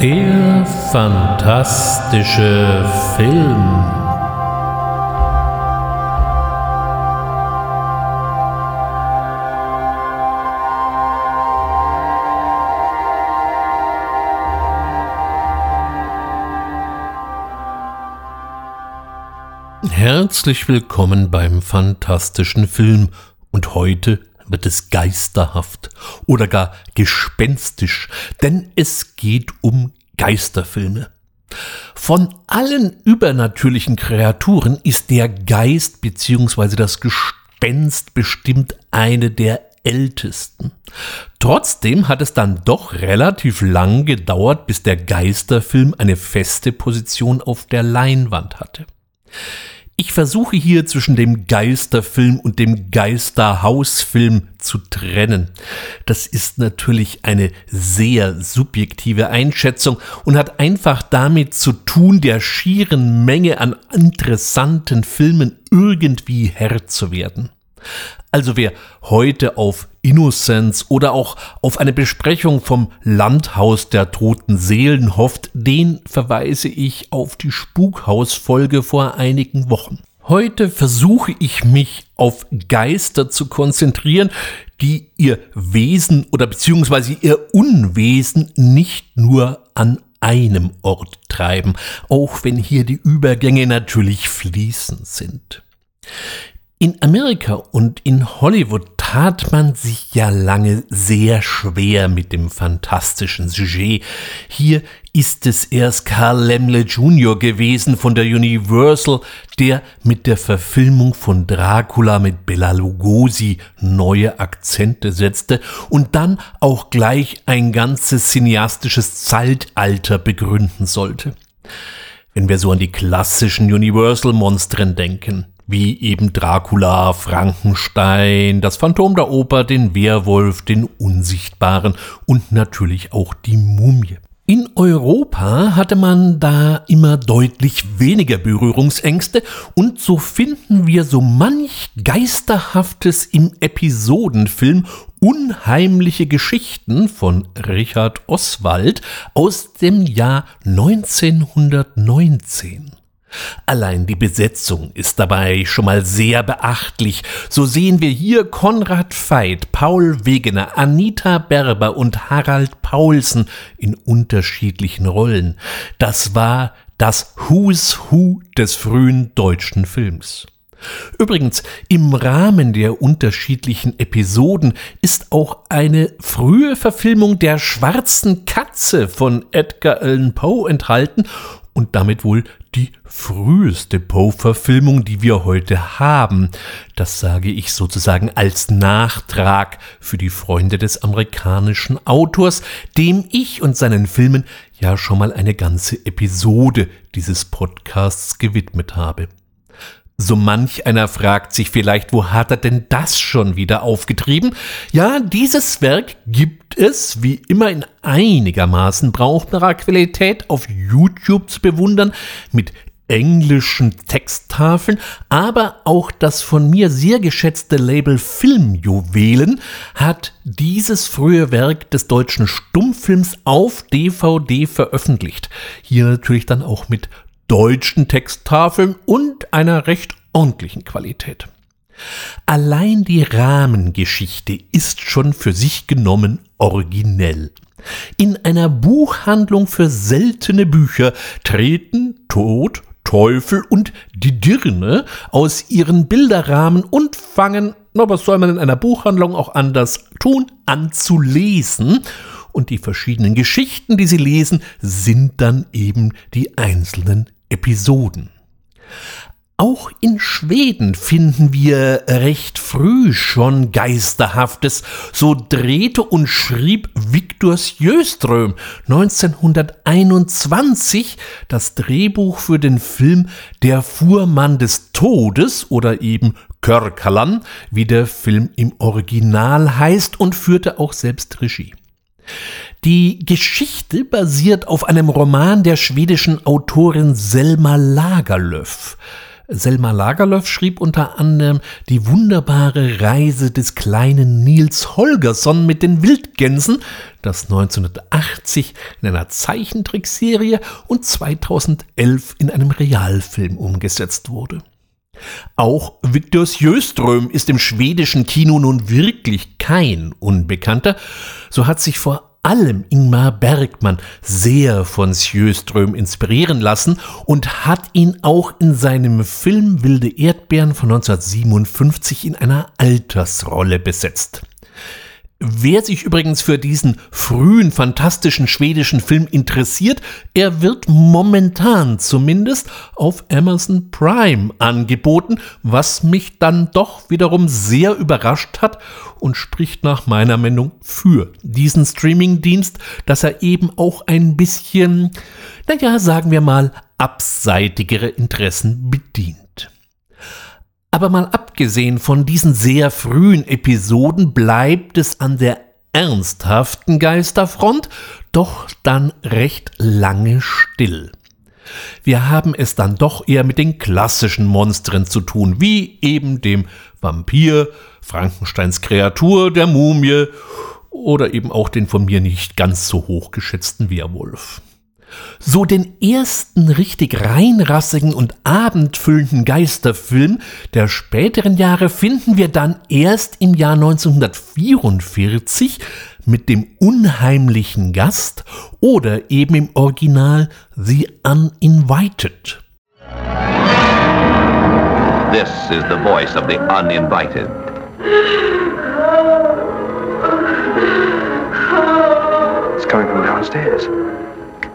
Der fantastische Film. Herzlich willkommen beim fantastischen Film und heute wird es geisterhaft oder gar gespenstisch, denn es geht um Geisterfilme. Von allen übernatürlichen Kreaturen ist der Geist bzw. das Gespenst bestimmt eine der ältesten. Trotzdem hat es dann doch relativ lang gedauert, bis der Geisterfilm eine feste Position auf der Leinwand hatte. Ich versuche hier zwischen dem Geisterfilm und dem Geisterhausfilm zu trennen. Das ist natürlich eine sehr subjektive Einschätzung und hat einfach damit zu tun, der schieren Menge an interessanten Filmen irgendwie Herr zu werden. Also wer heute auf Innocence oder auch auf eine Besprechung vom Landhaus der toten Seelen hofft, den verweise ich auf die Spukhausfolge vor einigen Wochen. Heute versuche ich mich auf Geister zu konzentrieren, die ihr Wesen oder beziehungsweise ihr Unwesen nicht nur an einem Ort treiben, auch wenn hier die Übergänge natürlich fließend sind. In Amerika und in Hollywood tat man sich ja lange sehr schwer mit dem fantastischen Sujet. Hier ist es erst Carl Lemle Jr. gewesen von der Universal, der mit der Verfilmung von Dracula mit Bela Lugosi neue Akzente setzte und dann auch gleich ein ganzes cineastisches Zeitalter begründen sollte. Wenn wir so an die klassischen Universal-Monstren denken, wie eben Dracula, Frankenstein, das Phantom der Oper, den Werwolf, den Unsichtbaren und natürlich auch die Mumie. In Europa hatte man da immer deutlich weniger Berührungsängste und so finden wir so manch Geisterhaftes im Episodenfilm Unheimliche Geschichten von Richard Oswald aus dem Jahr 1919. Allein die Besetzung ist dabei schon mal sehr beachtlich. So sehen wir hier Konrad Veit, Paul Wegener, Anita Berber und Harald Paulsen in unterschiedlichen Rollen. Das war das Who's Who des frühen deutschen Films. Übrigens, im Rahmen der unterschiedlichen Episoden ist auch eine frühe Verfilmung der Schwarzen Katze von Edgar Allan Poe enthalten und damit wohl die früheste Poe-Verfilmung, die wir heute haben. Das sage ich sozusagen als Nachtrag für die Freunde des amerikanischen Autors, dem ich und seinen Filmen ja schon mal eine ganze Episode dieses Podcasts gewidmet habe. So manch einer fragt sich vielleicht, wo hat er denn das schon wieder aufgetrieben? Ja, dieses Werk gibt es, wie immer in einigermaßen brauchbarer Qualität, auf YouTube zu bewundern, mit englischen Texttafeln, aber auch das von mir sehr geschätzte Label Filmjuwelen hat dieses frühe Werk des deutschen Stummfilms auf DVD veröffentlicht. Hier natürlich dann auch mit deutschen Texttafeln und einer recht ordentlichen Qualität. Allein die Rahmengeschichte ist schon für sich genommen originell. In einer Buchhandlung für seltene Bücher treten Tod, Teufel und die Dirne aus ihren Bilderrahmen und fangen, na was soll man in einer Buchhandlung auch anders tun, an zu lesen und die verschiedenen Geschichten, die sie lesen, sind dann eben die einzelnen Episoden. Auch in Schweden finden wir recht früh schon Geisterhaftes. So drehte und schrieb Viktor Sjöström 1921 das Drehbuch für den Film Der Fuhrmann des Todes oder eben Körkalan, wie der Film im Original heißt und führte auch selbst Regie. Die Geschichte basiert auf einem Roman der schwedischen Autorin Selma Lagerlöf. Selma Lagerlöf schrieb unter anderem die wunderbare Reise des kleinen Nils Holgersson mit den Wildgänsen, das 1980 in einer Zeichentrickserie und 2011 in einem Realfilm umgesetzt wurde. Auch Victor Sjöström ist im schwedischen Kino nun wirklich kein Unbekannter. So hat sich vor allem Ingmar Bergmann sehr von Sjöström inspirieren lassen und hat ihn auch in seinem Film Wilde Erdbeeren von 1957 in einer Altersrolle besetzt. Wer sich übrigens für diesen frühen, fantastischen schwedischen Film interessiert, er wird momentan zumindest auf Amazon Prime angeboten, was mich dann doch wiederum sehr überrascht hat und spricht nach meiner Meinung für diesen Streamingdienst, dass er eben auch ein bisschen, naja, sagen wir mal, abseitigere Interessen bedient. Aber mal abgesehen von diesen sehr frühen Episoden bleibt es an der ernsthaften Geisterfront doch dann recht lange still. Wir haben es dann doch eher mit den klassischen Monstern zu tun, wie eben dem Vampir, Frankensteins Kreatur, der Mumie oder eben auch den von mir nicht ganz so hoch geschätzten Werwolf. So den ersten richtig reinrassigen und abendfüllenden Geisterfilm der späteren Jahre finden wir dann erst im Jahr 1944 mit dem unheimlichen Gast oder eben im Original The Uninvited. This is the voice of the uninvited. It's coming from downstairs.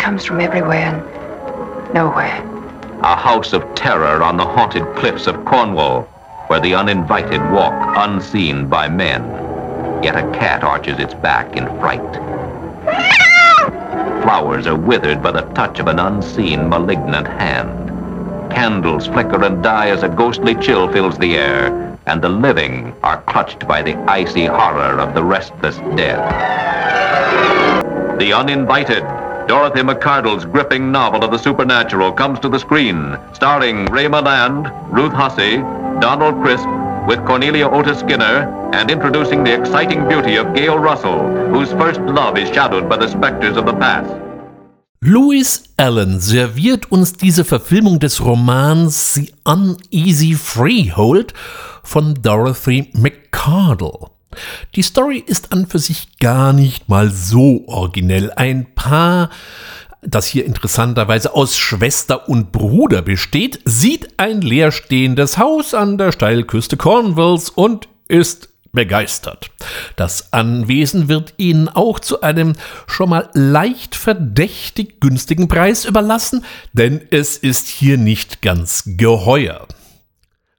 Comes from everywhere and nowhere. A house of terror on the haunted cliffs of Cornwall, where the uninvited walk unseen by men. Yet a cat arches its back in fright. Flowers are withered by the touch of an unseen, malignant hand. Candles flicker and die as a ghostly chill fills the air, and the living are clutched by the icy horror of the restless dead. The Uninvited Dorothy McCardle's gripping novel of the supernatural comes to the screen, starring Ray Milland, Ruth Hussey, Donald Crisp, with Cornelia Otis Skinner, and introducing the exciting beauty of Gail Russell, whose first love is shadowed by the specters of the past. Louis Allen serviert uns diese Verfilmung des Romans The Uneasy Freehold von Dorothy McCardle. Die Story ist an für sich gar nicht mal so originell. Ein Paar, das hier interessanterweise aus Schwester und Bruder besteht, sieht ein leerstehendes Haus an der Steilküste Cornwalls und ist begeistert. Das Anwesen wird ihnen auch zu einem schon mal leicht verdächtig günstigen Preis überlassen, denn es ist hier nicht ganz geheuer.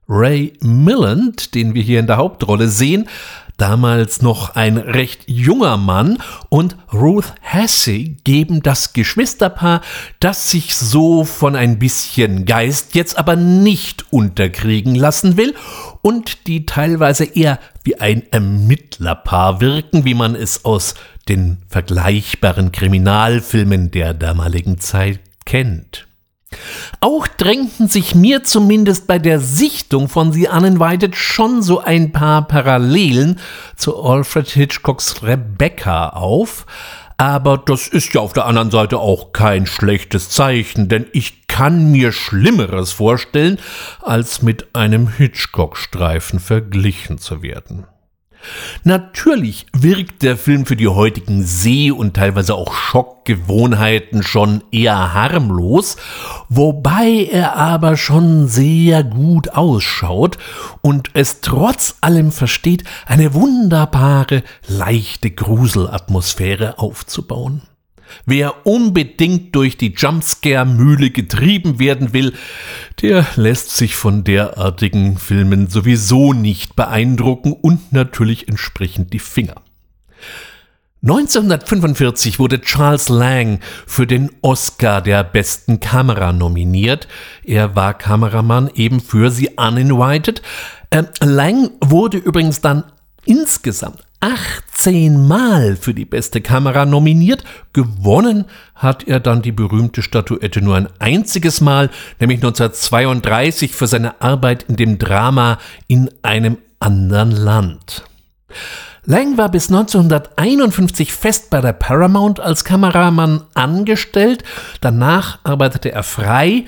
Ray Milland, den wir hier in der Hauptrolle sehen, damals noch ein recht junger Mann, und Ruth Hassey geben das Geschwisterpaar, das sich so von ein bisschen Geist jetzt aber nicht unterkriegen lassen will und die teilweise eher wie ein Ermittlerpaar wirken, wie man es aus den vergleichbaren Kriminalfilmen der damaligen Zeit kennt. Auch drängten sich mir zumindest bei der Sichtung von The Uninvited schon so ein paar Parallelen zu Alfred Hitchcocks Rebecca auf, aber das ist ja auf der anderen Seite auch kein schlechtes Zeichen, denn ich kann mir Schlimmeres vorstellen, als mit einem Hitchcock-Streifen verglichen zu werden. Natürlich wirkt der Film für die heutigen Seh- und teilweise auch Schockgewohnheiten schon eher harmlos, wobei er aber schon sehr gut ausschaut und es trotz allem versteht, eine wunderbare, leichte Gruselatmosphäre aufzubauen. Wer unbedingt durch die Jumpscare-Mühle getrieben werden will, der lässt sich von derartigen Filmen sowieso nicht beeindrucken und natürlich entsprechend die Finger. 1945 wurde Charles Lang für den Oscar der besten Kamera nominiert. Er war Kameramann eben für The Uninvited. Äh, Lang wurde übrigens dann insgesamt 18 Mal für die beste Kamera nominiert. Gewonnen hat er dann die berühmte Statuette nur ein einziges Mal, nämlich 1932 für seine Arbeit in dem Drama In einem anderen Land. Lang war bis 1951 fest bei der Paramount als Kameramann angestellt, danach arbeitete er frei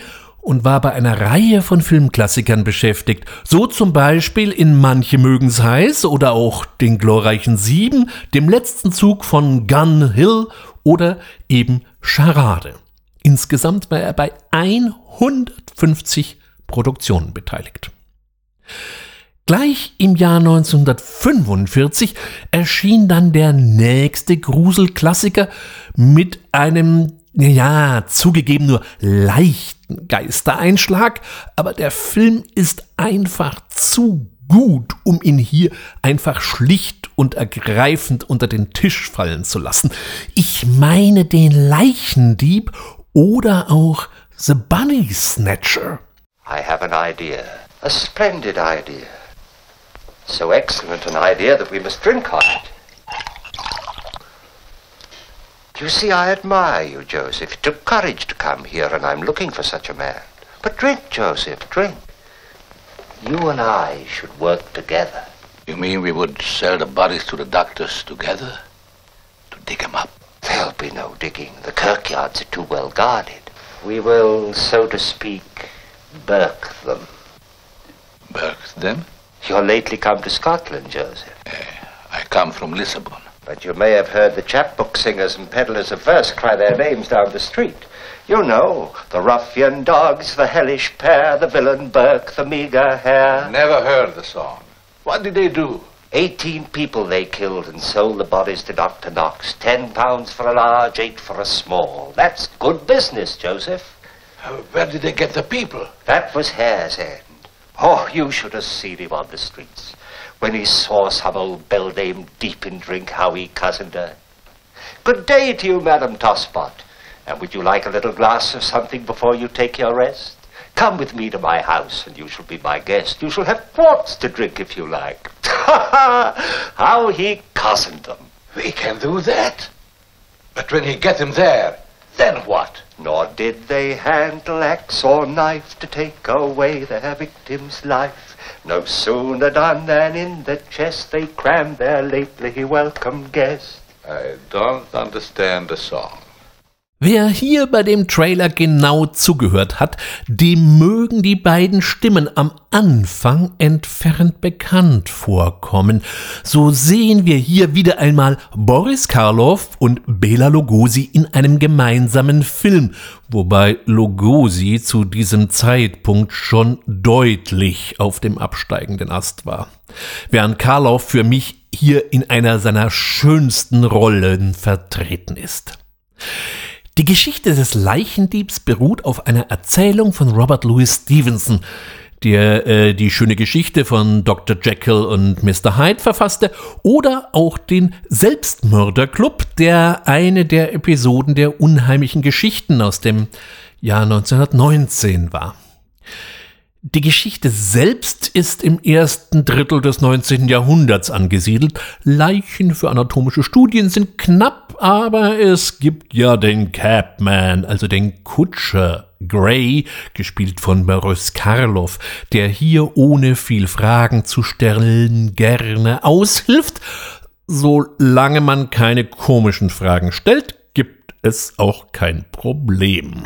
und war bei einer Reihe von Filmklassikern beschäftigt, so zum Beispiel in Manche mögen's heiß oder auch den glorreichen Sieben, dem letzten Zug von Gun Hill oder eben Charade. Insgesamt war er bei 150 Produktionen beteiligt. Gleich im Jahr 1945 erschien dann der nächste Gruselklassiker mit einem, ja, zugegeben nur leichten Geistereinschlag, aber der Film ist einfach zu gut, um ihn hier einfach schlicht und ergreifend unter den Tisch fallen zu lassen. Ich meine den Leichendieb oder auch The Bunny Snatcher. I have an idea, a splendid idea. So excellent an idea that we must drink on it. You see, I admire you, Joseph. It took courage to come here, and I'm looking for such a man. But drink, Joseph, drink. You and I should work together. You mean we would sell the bodies to the doctors together? To dig them up? There'll be no digging. The kirkyards are too well guarded. We will, so to speak, burk them. Burk them? You're lately come to Scotland, Joseph. Uh, I come from Lisbon. But you may have heard the chapbook singers and peddlers of verse cry their names down the street. You know, the ruffian dogs, the hellish pair, the villain Burke, the meager hare. Never heard the song. What did they do? Eighteen people they killed and sold the bodies to Dr. Knox. Ten pounds for a large, eight for a small. That's good business, Joseph. Uh, where did they get the people? That was Hare's End. Oh, you should have seen him on the streets. When he saw some old beldame deep in drink, how he cozened her. Good day to you, Madam Tosspot. And would you like a little glass of something before you take your rest? Come with me to my house, and you shall be my guest. You shall have quarts to drink if you like. How he cozened them. We can do that. But when he get them there, then what? Nor did they handle axe or knife to take away their victim's life. No sooner done than in the chest they crammed their lately welcome guest. I don't understand the song. Wer hier bei dem Trailer genau zugehört hat, dem mögen die beiden Stimmen am Anfang entfernt bekannt vorkommen. So sehen wir hier wieder einmal Boris Karloff und Bela Lugosi in einem gemeinsamen Film, wobei Lugosi zu diesem Zeitpunkt schon deutlich auf dem absteigenden Ast war. Während Karloff für mich hier in einer seiner schönsten Rollen vertreten ist. Die Geschichte des Leichendiebs beruht auf einer Erzählung von Robert Louis Stevenson, der äh, die schöne Geschichte von Dr. Jekyll und Mr. Hyde verfasste, oder auch den Selbstmörderclub, der eine der Episoden der unheimlichen Geschichten aus dem Jahr 1919 war. Die Geschichte selbst ist im ersten Drittel des 19. Jahrhunderts angesiedelt. Leichen für anatomische Studien sind knapp, aber es gibt ja den Cabman, also den Kutscher Gray, gespielt von Boris Karloff, der hier ohne viel Fragen zu stellen gerne aushilft. Solange man keine komischen Fragen stellt, gibt es auch kein Problem.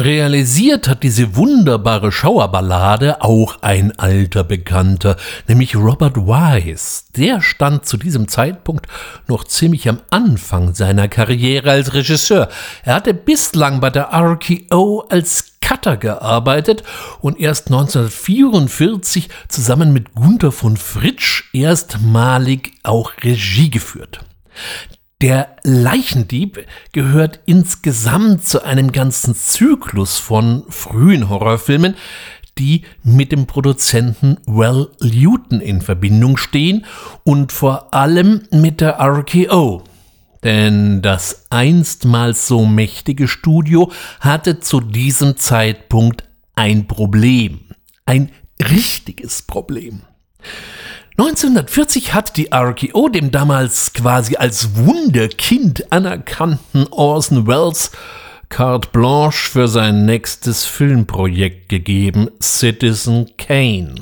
Realisiert hat diese wunderbare Schauerballade auch ein alter Bekannter, nämlich Robert Wise. Der stand zu diesem Zeitpunkt noch ziemlich am Anfang seiner Karriere als Regisseur. Er hatte bislang bei der RKO als Cutter gearbeitet und erst 1944 zusammen mit Gunther von Fritsch erstmalig auch Regie geführt. Der Leichendieb gehört insgesamt zu einem ganzen Zyklus von frühen Horrorfilmen, die mit dem Produzenten Well Luton in Verbindung stehen und vor allem mit der RKO. Denn das einstmals so mächtige Studio hatte zu diesem Zeitpunkt ein Problem. Ein richtiges Problem. 1940 hat die RKO dem damals quasi als Wunderkind anerkannten Orson Welles carte blanche für sein nächstes Filmprojekt gegeben, Citizen Kane.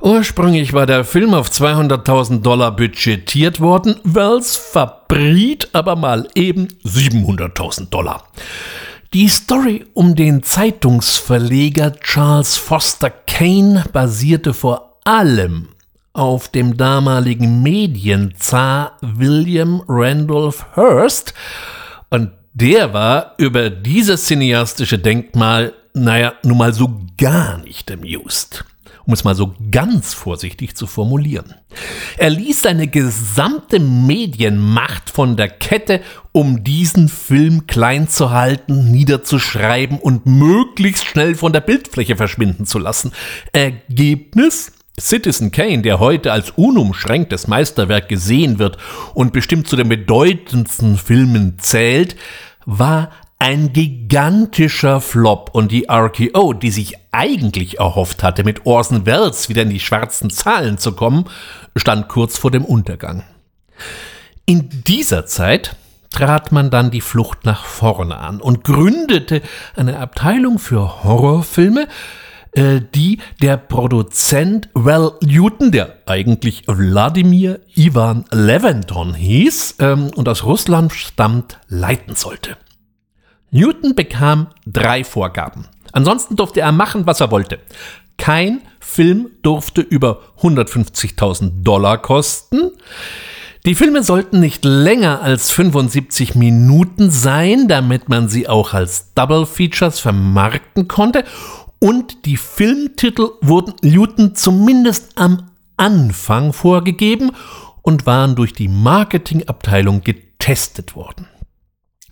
Ursprünglich war der Film auf 200.000 Dollar budgetiert worden, Wells verbriet aber mal eben 700.000 Dollar. Die Story um den Zeitungsverleger Charles Foster Kane basierte vor allem auf dem damaligen Medienzar William Randolph Hearst und der war über dieses cineastische Denkmal, naja, nun mal so gar nicht amused um es mal so ganz vorsichtig zu formulieren. Er ließ seine gesamte Medienmacht von der Kette, um diesen Film klein zu halten, niederzuschreiben und möglichst schnell von der Bildfläche verschwinden zu lassen. Ergebnis? Citizen Kane, der heute als unumschränktes Meisterwerk gesehen wird und bestimmt zu den bedeutendsten Filmen zählt, war ein gigantischer Flop und die RKO, die sich eigentlich erhofft hatte, mit Orson Welles wieder in die schwarzen Zahlen zu kommen, stand kurz vor dem Untergang. In dieser Zeit trat man dann die Flucht nach vorne an und gründete eine Abteilung für Horrorfilme, äh, die der Produzent Val Newton, der eigentlich Wladimir Ivan Leventon hieß ähm, und aus Russland stammt, leiten sollte. Newton bekam drei Vorgaben. Ansonsten durfte er machen, was er wollte. Kein Film durfte über 150.000 Dollar kosten. Die Filme sollten nicht länger als 75 Minuten sein, damit man sie auch als Double Features vermarkten konnte. Und die Filmtitel wurden Newton zumindest am Anfang vorgegeben und waren durch die Marketingabteilung getestet worden.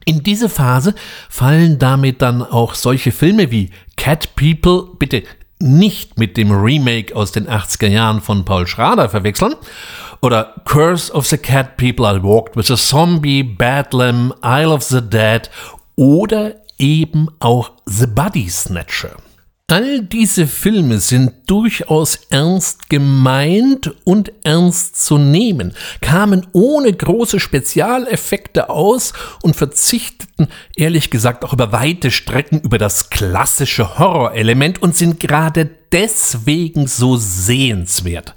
In diese Phase fallen damit dann auch solche Filme wie Cat People, bitte nicht mit dem Remake aus den 80er Jahren von Paul Schrader verwechseln, oder Curse of the Cat People I Walked with a Zombie, Badlam, Isle of the Dead oder eben auch The Body Snatcher. All diese Filme sind durchaus ernst gemeint und ernst zu nehmen, kamen ohne große Spezialeffekte aus und verzichteten ehrlich gesagt auch über weite Strecken über das klassische Horrorelement und sind gerade deswegen so sehenswert.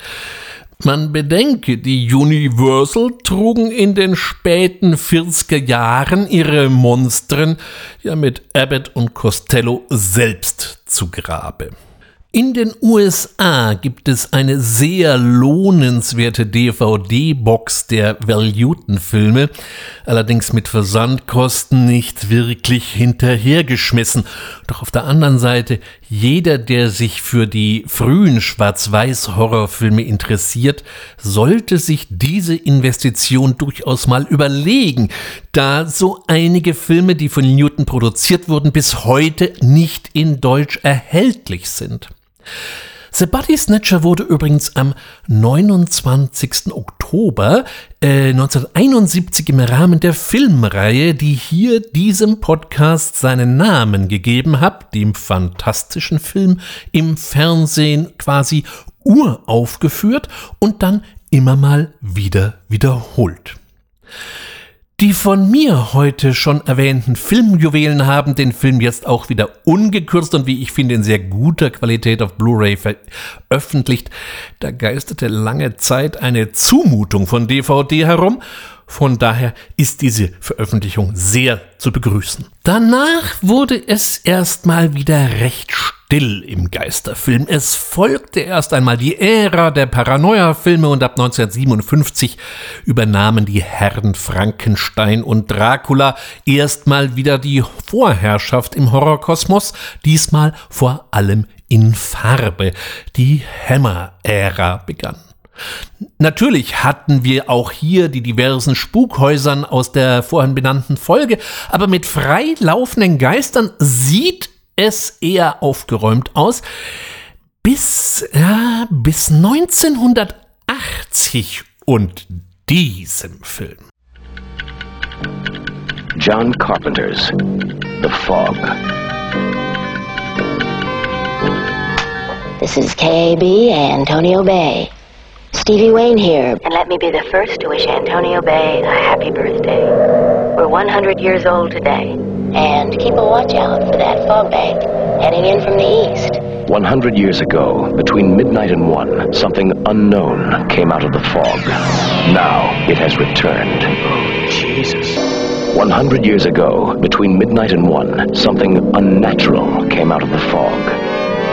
Man bedenke, die Universal trugen in den späten 40er Jahren ihre Monstren ja mit Abbott und Costello selbst zu Grabe. In den USA gibt es eine sehr lohnenswerte DVD-Box der Valutenfilme, allerdings mit Versandkosten nicht wirklich hinterhergeschmissen. Doch auf der anderen Seite, jeder, der sich für die frühen Schwarz-Weiß-Horrorfilme interessiert, sollte sich diese Investition durchaus mal überlegen, da so einige Filme, die von Newton produziert wurden, bis heute nicht in Deutsch erhältlich sind. The Body Snatcher wurde übrigens am 29. Oktober äh, 1971 im Rahmen der Filmreihe, die hier diesem Podcast seinen Namen gegeben hat, dem fantastischen Film im Fernsehen quasi uraufgeführt und dann immer mal wieder wiederholt. Die von mir heute schon erwähnten Filmjuwelen haben den Film jetzt auch wieder ungekürzt und wie ich finde in sehr guter Qualität auf Blu-ray veröffentlicht. Da geisterte lange Zeit eine Zumutung von DVD herum. Von daher ist diese Veröffentlichung sehr zu begrüßen. Danach wurde es erstmal wieder recht still im Geisterfilm. Es folgte erst einmal die Ära der Paranoia-Filme und ab 1957 übernahmen die Herren Frankenstein und Dracula erstmal wieder die Vorherrschaft im Horrorkosmos, diesmal vor allem in Farbe. Die Hammer-Ära begann. Natürlich hatten wir auch hier die diversen Spukhäusern aus der vorhin benannten Folge, aber mit frei laufenden Geistern sieht es eher aufgeräumt aus. Bis, ja, bis 1980 und diesem Film. John Carpenter's The Fog. This is KB Antonio Bay. Stevie Wayne here, and let me be the first to wish Antonio Bay a happy birthday. We're 100 years old today, and keep a watch out for that fog bank heading in from the east. 100 years ago, between midnight and one, something unknown came out of the fog. Now it has returned. Oh, Jesus. 100 years ago, between midnight and one, something unnatural came out of the fog.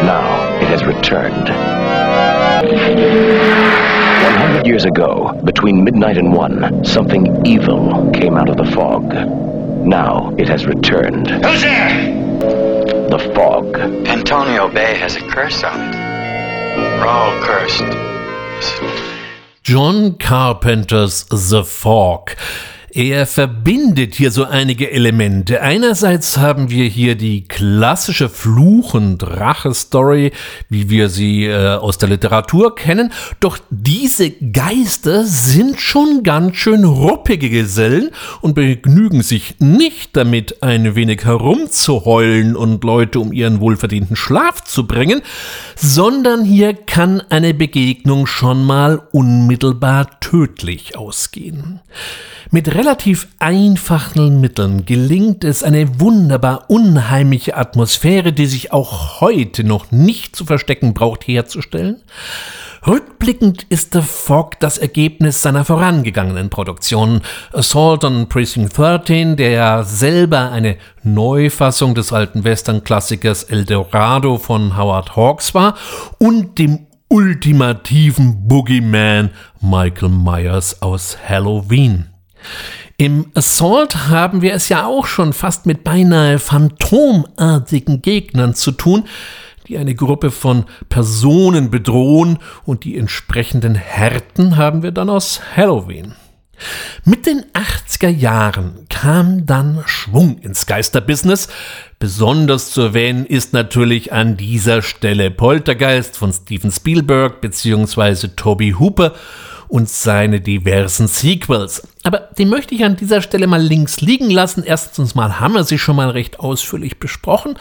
Now it has returned. 100 years ago, between midnight and one, something evil came out of the fog. Now it has returned. Who's there? The fog. Antonio Bay has a curse on it. We're all cursed. John Carpenters The Fog. Er verbindet hier so einige Elemente. Einerseits haben wir hier die klassische Fluch- und Rache-Story, wie wir sie äh, aus der Literatur kennen. Doch diese Geister sind schon ganz schön ruppige Gesellen und begnügen sich nicht damit, ein wenig herumzuheulen und Leute um ihren wohlverdienten Schlaf zu bringen, sondern hier kann eine Begegnung schon mal unmittelbar tödlich ausgehen. Mit relativ einfachen Mitteln gelingt es, eine wunderbar unheimliche Atmosphäre, die sich auch heute noch nicht zu verstecken braucht, herzustellen. Rückblickend ist The Fog das Ergebnis seiner vorangegangenen Produktionen. Assault on Precinct 13, der ja selber eine Neufassung des alten Western-Klassikers El Dorado von Howard Hawks war, und dem ultimativen Boogeyman Michael Myers aus Halloween. Im Assault haben wir es ja auch schon fast mit beinahe phantomartigen Gegnern zu tun, die eine Gruppe von Personen bedrohen und die entsprechenden Härten haben wir dann aus Halloween. Mit den 80er Jahren kam dann Schwung ins Geisterbusiness. Besonders zu erwähnen ist natürlich an dieser Stelle Poltergeist von Steven Spielberg bzw. Toby Hooper und seine diversen Sequels. Aber die möchte ich an dieser Stelle mal links liegen lassen. Erstens mal haben wir sie schon mal recht ausführlich besprochen.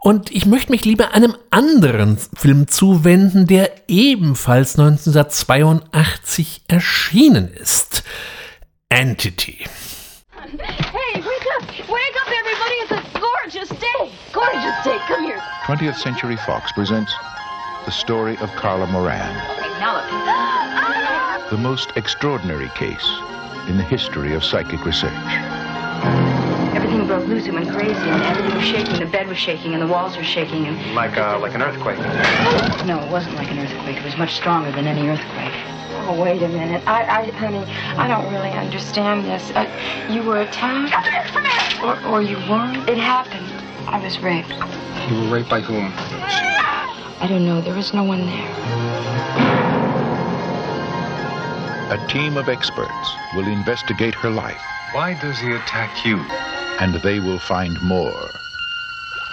Und ich möchte mich lieber einem anderen Film zuwenden, der ebenfalls 1982 erschienen ist. Entity. Hey, wake up! Wake up, everybody! It's a gorgeous day! Gorgeous day! Come here. 20th Century Fox presents the story of Carla Moran. Okay, now. The most extraordinary case in the history of psychic research. Everything broke loose. It went crazy, and everything was shaking. The bed was shaking, and the walls were shaking, and Like, uh, like an earthquake. no, it wasn't like an earthquake. It was much stronger than any earthquake. Oh, wait a minute. I, I, honey, I don't really understand this. Uh, you were attacked, or, or you weren't. It happened. I was raped. You were raped by whom? I don't know. There was no one there. A team of experts will investigate her life. Why does he attack you? And they will find more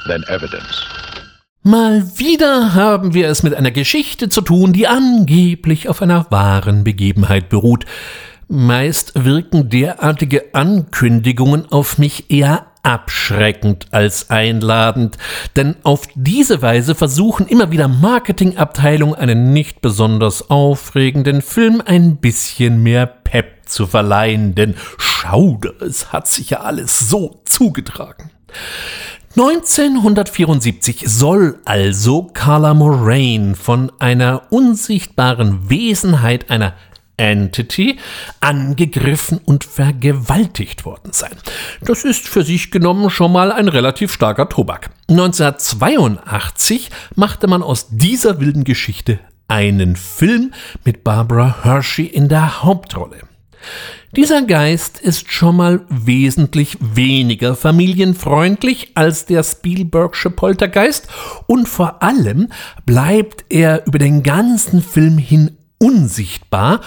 than evidence. Mal wieder haben wir es mit einer Geschichte zu tun, die angeblich auf einer wahren Begebenheit beruht. Meist wirken derartige Ankündigungen auf mich eher abschreckend als einladend, denn auf diese Weise versuchen immer wieder Marketingabteilungen einen nicht besonders aufregenden Film ein bisschen mehr Pep zu verleihen, denn schauder, es hat sich ja alles so zugetragen. 1974 soll also Carla Moraine von einer unsichtbaren Wesenheit einer Entity angegriffen und vergewaltigt worden sein. Das ist für sich genommen schon mal ein relativ starker Tobak. 1982 machte man aus dieser wilden Geschichte einen Film mit Barbara Hershey in der Hauptrolle. Dieser Geist ist schon mal wesentlich weniger familienfreundlich als der Spielbergsche Poltergeist und vor allem bleibt er über den ganzen Film hin unsichtbar.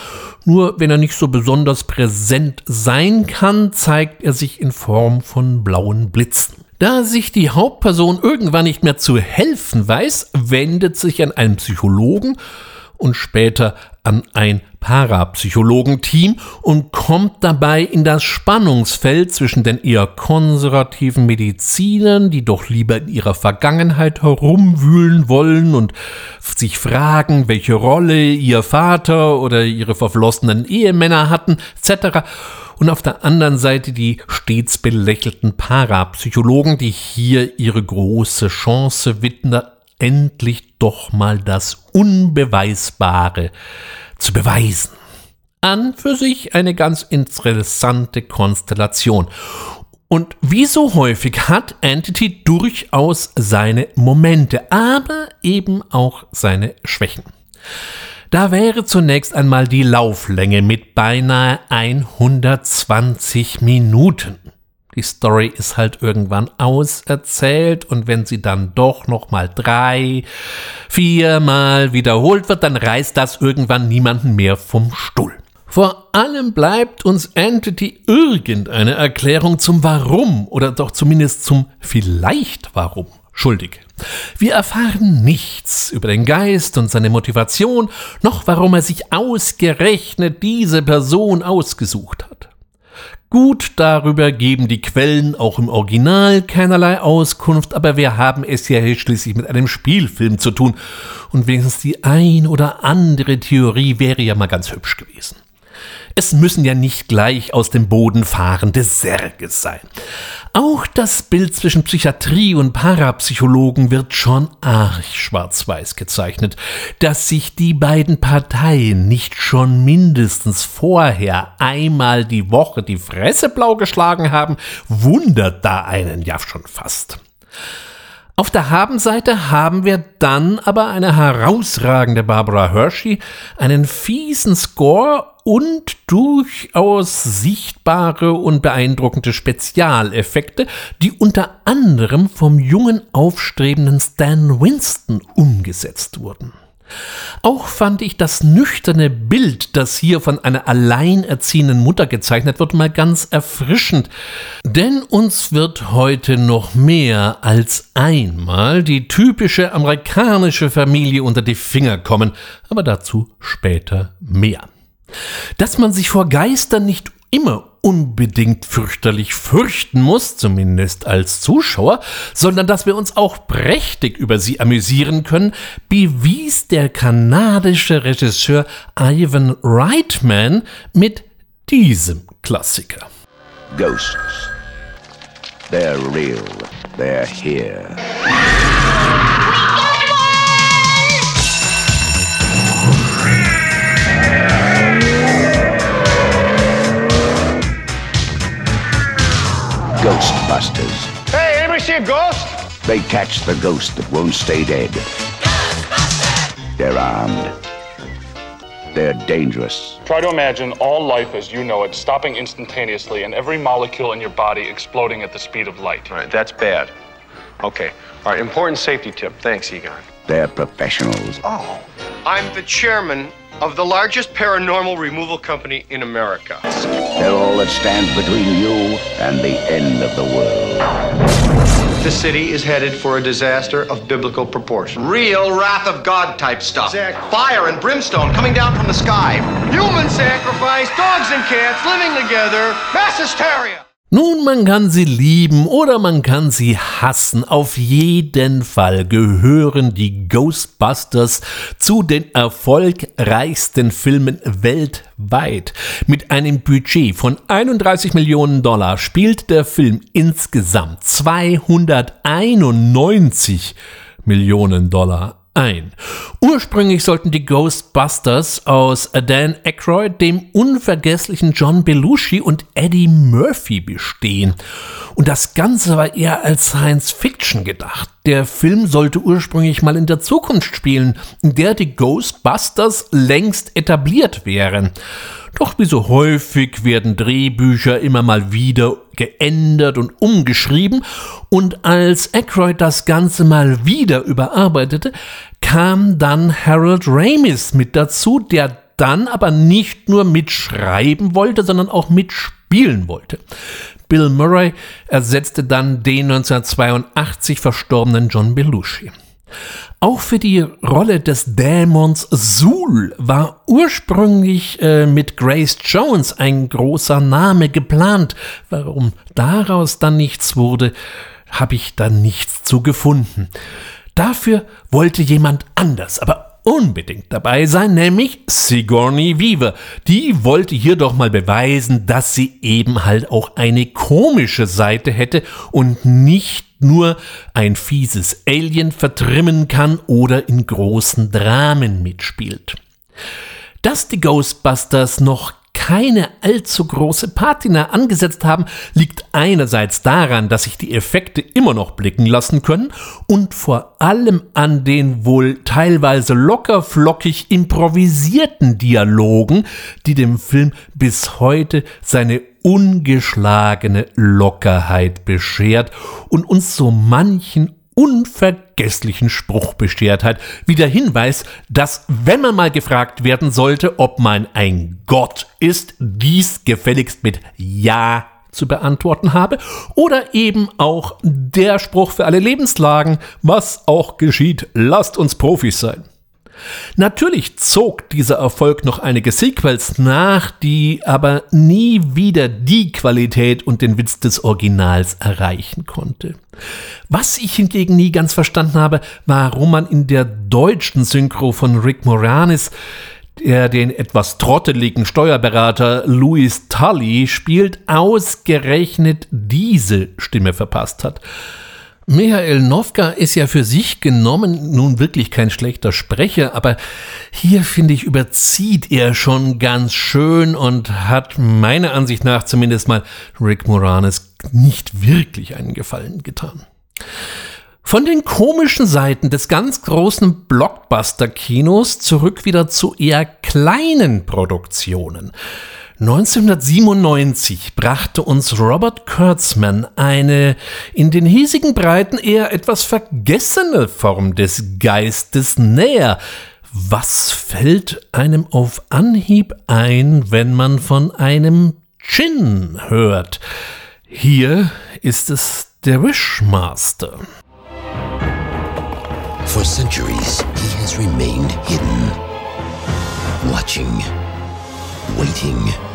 Nur wenn er nicht so besonders präsent sein kann, zeigt er sich in Form von blauen Blitzen. Da sich die Hauptperson irgendwann nicht mehr zu helfen weiß, wendet sich an einen Psychologen und später an ein Parapsychologenteam und kommt dabei in das Spannungsfeld zwischen den eher konservativen Medizinern, die doch lieber in ihrer Vergangenheit herumwühlen wollen und sich fragen, welche Rolle ihr Vater oder ihre verflossenen Ehemänner hatten, etc. Und auf der anderen Seite die stets belächelten Parapsychologen, die hier ihre große Chance wittern, endlich doch mal das Unbeweisbare zu beweisen. An für sich eine ganz interessante Konstellation. Und wie so häufig hat Entity durchaus seine Momente, aber eben auch seine Schwächen. Da wäre zunächst einmal die Lauflänge mit beinahe 120 Minuten. Die Story ist halt irgendwann auserzählt und wenn sie dann doch noch mal drei, viermal wiederholt wird, dann reißt das irgendwann niemanden mehr vom Stuhl. Vor allem bleibt uns Entity irgendeine Erklärung zum Warum oder doch zumindest zum vielleicht Warum schuldig. Wir erfahren nichts über den Geist und seine Motivation, noch warum er sich ausgerechnet diese Person ausgesucht hat. Gut, darüber geben die Quellen auch im Original keinerlei Auskunft, aber wir haben es ja schließlich mit einem Spielfilm zu tun und wenigstens die ein oder andere Theorie wäre ja mal ganz hübsch gewesen. Es müssen ja nicht gleich aus dem Boden fahrende Särge sein. Auch das Bild zwischen Psychiatrie und Parapsychologen wird schon arg schwarz-weiß gezeichnet. Dass sich die beiden Parteien nicht schon mindestens vorher einmal die Woche die Fresse blau geschlagen haben, wundert da einen ja schon fast. Auf der Habenseite haben wir dann aber eine herausragende Barbara Hershey, einen fiesen Score und durchaus sichtbare und beeindruckende Spezialeffekte, die unter anderem vom jungen aufstrebenden Stan Winston umgesetzt wurden. Auch fand ich das nüchterne Bild, das hier von einer alleinerziehenden Mutter gezeichnet wird, mal ganz erfrischend. Denn uns wird heute noch mehr als einmal die typische amerikanische Familie unter die Finger kommen, aber dazu später mehr. Dass man sich vor Geistern nicht immer unbedingt fürchterlich fürchten muss, zumindest als Zuschauer, sondern dass wir uns auch prächtig über sie amüsieren können, bewies der kanadische Regisseur Ivan Reitman mit diesem Klassiker. Ghosts. They're real. They're here. Ghostbusters. Hey, anybody see a ghost? They catch the ghost that won't stay dead. They're armed. They're dangerous. Try to imagine all life as you know it stopping instantaneously and every molecule in your body exploding at the speed of light. All right, that's bad. Okay. All right, important safety tip. Thanks, Egon. They're professionals. Oh, I'm the chairman of the largest paranormal removal company in America. They're all that stands between you and the end of the world. The city is headed for a disaster of biblical proportion. Real wrath of God type stuff. Exactly. Fire and brimstone coming down from the sky. Human sacrifice, dogs and cats living together, mass hysteria. Nun, man kann sie lieben oder man kann sie hassen. Auf jeden Fall gehören die Ghostbusters zu den erfolgreichsten Filmen weltweit. Mit einem Budget von 31 Millionen Dollar spielt der Film insgesamt 291 Millionen Dollar ein. Ursprünglich sollten die Ghostbusters aus Dan Aykroyd, dem unvergesslichen John Belushi und Eddie Murphy bestehen. Und das Ganze war eher als Science Fiction gedacht. Der Film sollte ursprünglich mal in der Zukunft spielen, in der die Ghostbusters längst etabliert wären. Doch wie so häufig werden Drehbücher immer mal wieder geändert und umgeschrieben und als Aykroyd das Ganze mal wieder überarbeitete, kam dann Harold Ramis mit dazu, der dann aber nicht nur mitschreiben wollte, sondern auch mitspielen wollte. Bill Murray ersetzte dann den 1982 verstorbenen John Belushi. Auch für die Rolle des Dämons Sul war ursprünglich äh, mit Grace Jones ein großer Name geplant. Warum daraus dann nichts wurde, habe ich dann nichts zu gefunden. Dafür wollte jemand anders, aber unbedingt dabei sein, nämlich Sigourney Weaver. Die wollte hier doch mal beweisen, dass sie eben halt auch eine komische Seite hätte und nicht nur ein fieses Alien vertrimmen kann oder in großen Dramen mitspielt. Dass die Ghostbusters noch keine allzu große Patina angesetzt haben, liegt einerseits daran, dass sich die Effekte immer noch blicken lassen können und vor allem an den wohl teilweise lockerflockig improvisierten Dialogen, die dem Film bis heute seine ungeschlagene Lockerheit beschert und uns so manchen unvergesslichen Spruch beschert hat, wie der Hinweis, dass wenn man mal gefragt werden sollte, ob man ein Gott ist, dies gefälligst mit Ja zu beantworten habe, oder eben auch der Spruch für alle Lebenslagen, was auch geschieht, lasst uns Profis sein. Natürlich zog dieser Erfolg noch einige Sequels nach, die aber nie wieder die Qualität und den Witz des Originals erreichen konnte. Was ich hingegen nie ganz verstanden habe, warum man in der deutschen Synchro von Rick Moranis der den etwas trotteligen Steuerberater Louis Tully spielt, ausgerechnet diese Stimme verpasst hat. Michael Nowka ist ja für sich genommen nun wirklich kein schlechter Sprecher, aber hier finde ich überzieht er schon ganz schön und hat meiner Ansicht nach zumindest mal Rick Moranis nicht wirklich einen Gefallen getan. Von den komischen Seiten des ganz großen Blockbuster-Kinos zurück wieder zu eher kleinen Produktionen. 1997 brachte uns Robert Kurtzman eine in den hiesigen Breiten eher etwas vergessene Form des Geistes näher. Was fällt einem auf Anhieb ein, wenn man von einem Djinn hört? Hier ist es der Wishmaster. For centuries, he has remained hidden, watching waiting.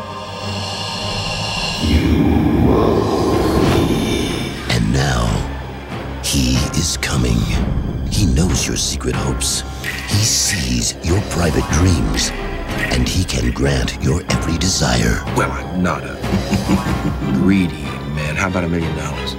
And now, he is coming. He knows your secret hopes. He sees your private dreams. And he can grant your every desire. Well, I'm not a greedy man. How about a million dollars?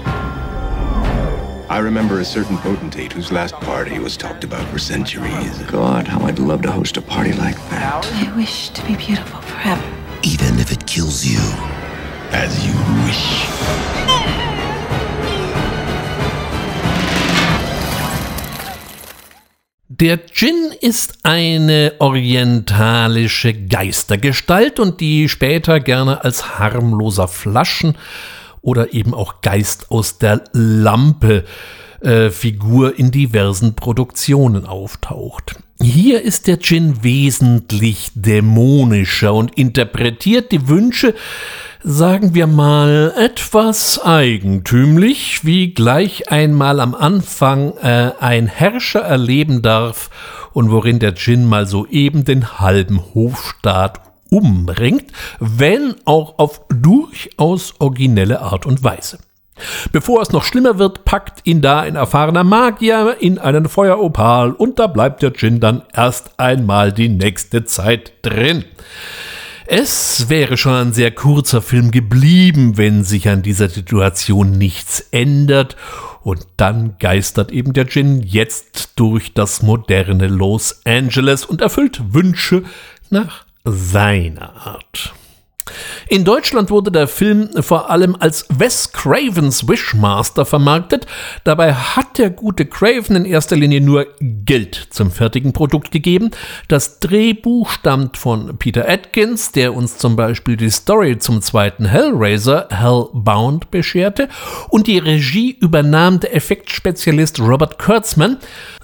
I remember a certain potentate whose last party was talked about for centuries. Oh, God, how I'd love to host a party like that. I wish to be beautiful forever. Even if it kills you. As you wish. Der Djinn ist eine orientalische Geistergestalt und die später gerne als harmloser Flaschen oder eben auch Geist aus der Lampe äh, Figur in diversen Produktionen auftaucht. Hier ist der Djinn wesentlich dämonischer und interpretiert die Wünsche, sagen wir mal, etwas eigentümlich, wie gleich einmal am Anfang äh, ein Herrscher erleben darf und worin der Djinn mal soeben den halben Hofstaat umbringt, wenn auch auf durchaus originelle Art und Weise. Bevor es noch schlimmer wird, packt ihn da ein erfahrener Magier in einen Feueropal und da bleibt der Djinn dann erst einmal die nächste Zeit drin. Es wäre schon ein sehr kurzer Film geblieben, wenn sich an dieser Situation nichts ändert. Und dann geistert eben der Djinn jetzt durch das moderne Los Angeles und erfüllt Wünsche nach seiner Art. In Deutschland wurde der Film vor allem als Wes Cravens Wishmaster vermarktet. Dabei hat der gute Craven in erster Linie nur Geld zum fertigen Produkt gegeben. Das Drehbuch stammt von Peter Atkins, der uns zum Beispiel die Story zum zweiten Hellraiser Hellbound bescherte. Und die Regie übernahm der Effektspezialist Robert Kurtzman.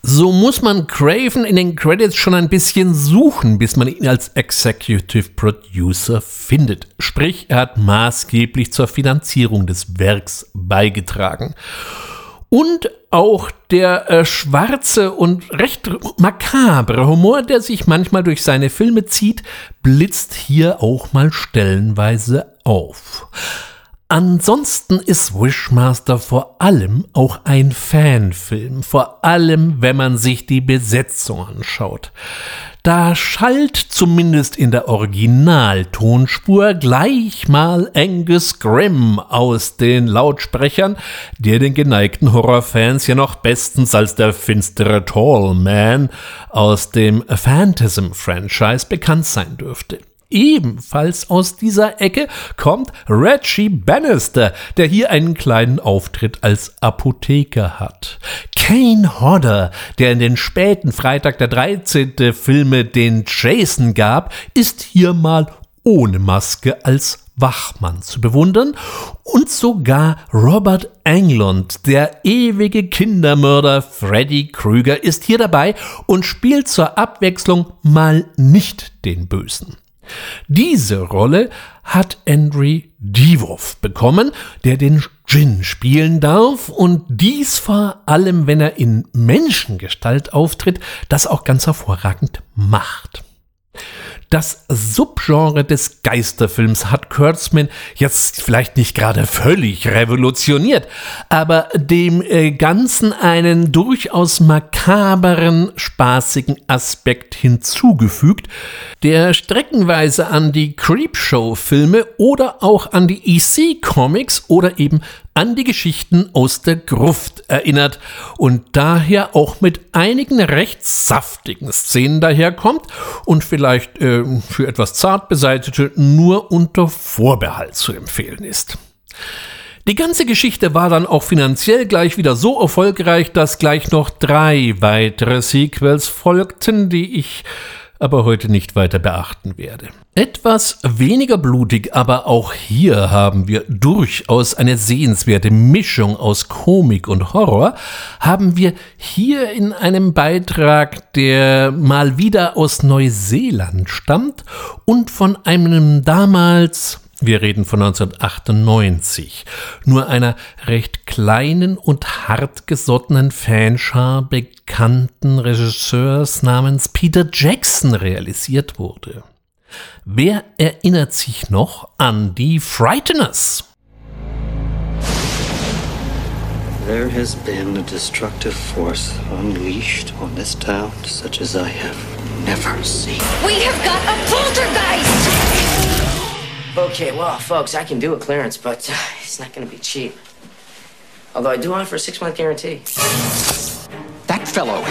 So muss man Craven in den Credits schon ein bisschen suchen, bis man ihn als Executive Producer findet. Sprich, er hat maßgeblich zur Finanzierung des Werks beigetragen. Und auch der äh, schwarze und recht makabre Humor, der sich manchmal durch seine Filme zieht, blitzt hier auch mal stellenweise auf. Ansonsten ist Wishmaster vor allem auch ein Fanfilm, vor allem wenn man sich die Besetzung anschaut. Da schallt zumindest in der Originaltonspur gleich mal Angus Grimm aus den Lautsprechern, der den geneigten Horrorfans ja noch bestens als der finstere Tall Man aus dem Phantasm-Franchise bekannt sein dürfte. Ebenfalls aus dieser Ecke kommt Reggie Bannister, der hier einen kleinen Auftritt als Apotheker hat. Kane Hodder, der in den späten Freitag der 13. Filme den Jason gab, ist hier mal ohne Maske als Wachmann zu bewundern und sogar Robert Englund, der ewige Kindermörder Freddy Krüger, ist hier dabei und spielt zur Abwechslung mal nicht den Bösen. Diese Rolle hat Andrew Divoff bekommen, der den Djinn spielen darf und dies vor allem, wenn er in Menschengestalt auftritt, das auch ganz hervorragend macht. Das Subgenre des Geisterfilms hat Kurtzman jetzt vielleicht nicht gerade völlig revolutioniert, aber dem äh, Ganzen einen durchaus makaberen, spaßigen Aspekt hinzugefügt, der streckenweise an die Creepshow-Filme oder auch an die EC-Comics oder eben an die Geschichten aus der Gruft erinnert und daher auch mit einigen recht saftigen Szenen daherkommt und vielleicht äh, für etwas zart beseitete nur unter Vorbehalt zu empfehlen ist. Die ganze Geschichte war dann auch finanziell gleich wieder so erfolgreich, dass gleich noch drei weitere Sequels folgten, die ich aber heute nicht weiter beachten werde. Etwas weniger blutig, aber auch hier haben wir durchaus eine sehenswerte Mischung aus Komik und Horror, haben wir hier in einem Beitrag, der mal wieder aus Neuseeland stammt und von einem damals wir reden von 1998. Nur einer recht kleinen und hartgesottenen Fanschar bekannten Regisseurs namens Peter Jackson realisiert wurde. Wer erinnert sich noch an die Frighteners? There has been a destructive force unleashed on this town such as I have never seen. We have got a poltergeist! Okay, well, folks, I can do a clearance, but uh, it's not going to be cheap. Although I do offer a six-month guarantee. That fellow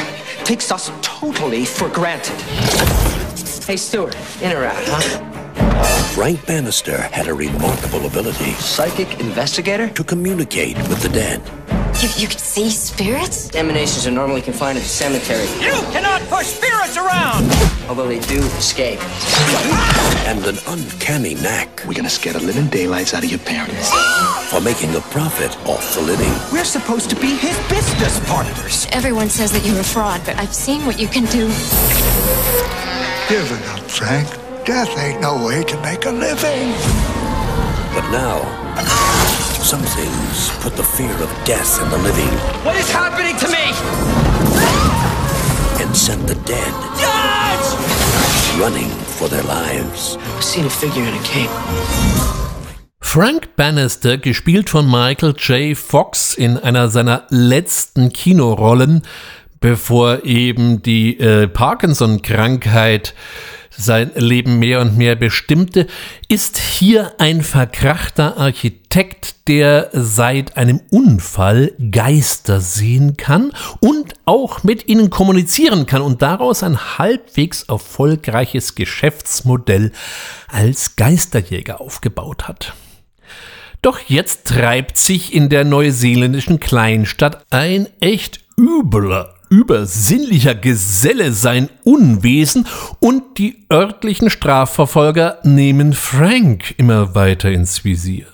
takes us totally for granted. Hey, Stuart, in or out, huh? Frank Bannister had a remarkable ability. Psychic investigator? To communicate with the dead. You, you can see spirits? Emanations are normally confined to the cemetery. You cannot push spirits around! Although they do escape. And an uncanny knack. We're gonna scare the living daylights out of your parents. For making a profit off the living. We're supposed to be his business partners. Everyone says that you're a fraud, but I've seen what you can do. Give it up, Frank. Death ain't no way to make a living. But now, some things put the fear of death in the living. What is happening to me? And sent the dead Judge! running for their lives. I've seen a figure in a cape. Frank Bannister, gespielt von Michael J. Fox in einer seiner letzten Kinorollen, bevor eben die äh, Parkinson-Krankheit sein Leben mehr und mehr bestimmte, ist hier ein verkrachter Architekt, der seit einem Unfall Geister sehen kann und auch mit ihnen kommunizieren kann und daraus ein halbwegs erfolgreiches Geschäftsmodell als Geisterjäger aufgebaut hat. Doch jetzt treibt sich in der neuseeländischen Kleinstadt ein echt übler übersinnlicher Geselle sein Unwesen und die örtlichen Strafverfolger nehmen Frank immer weiter ins Visier.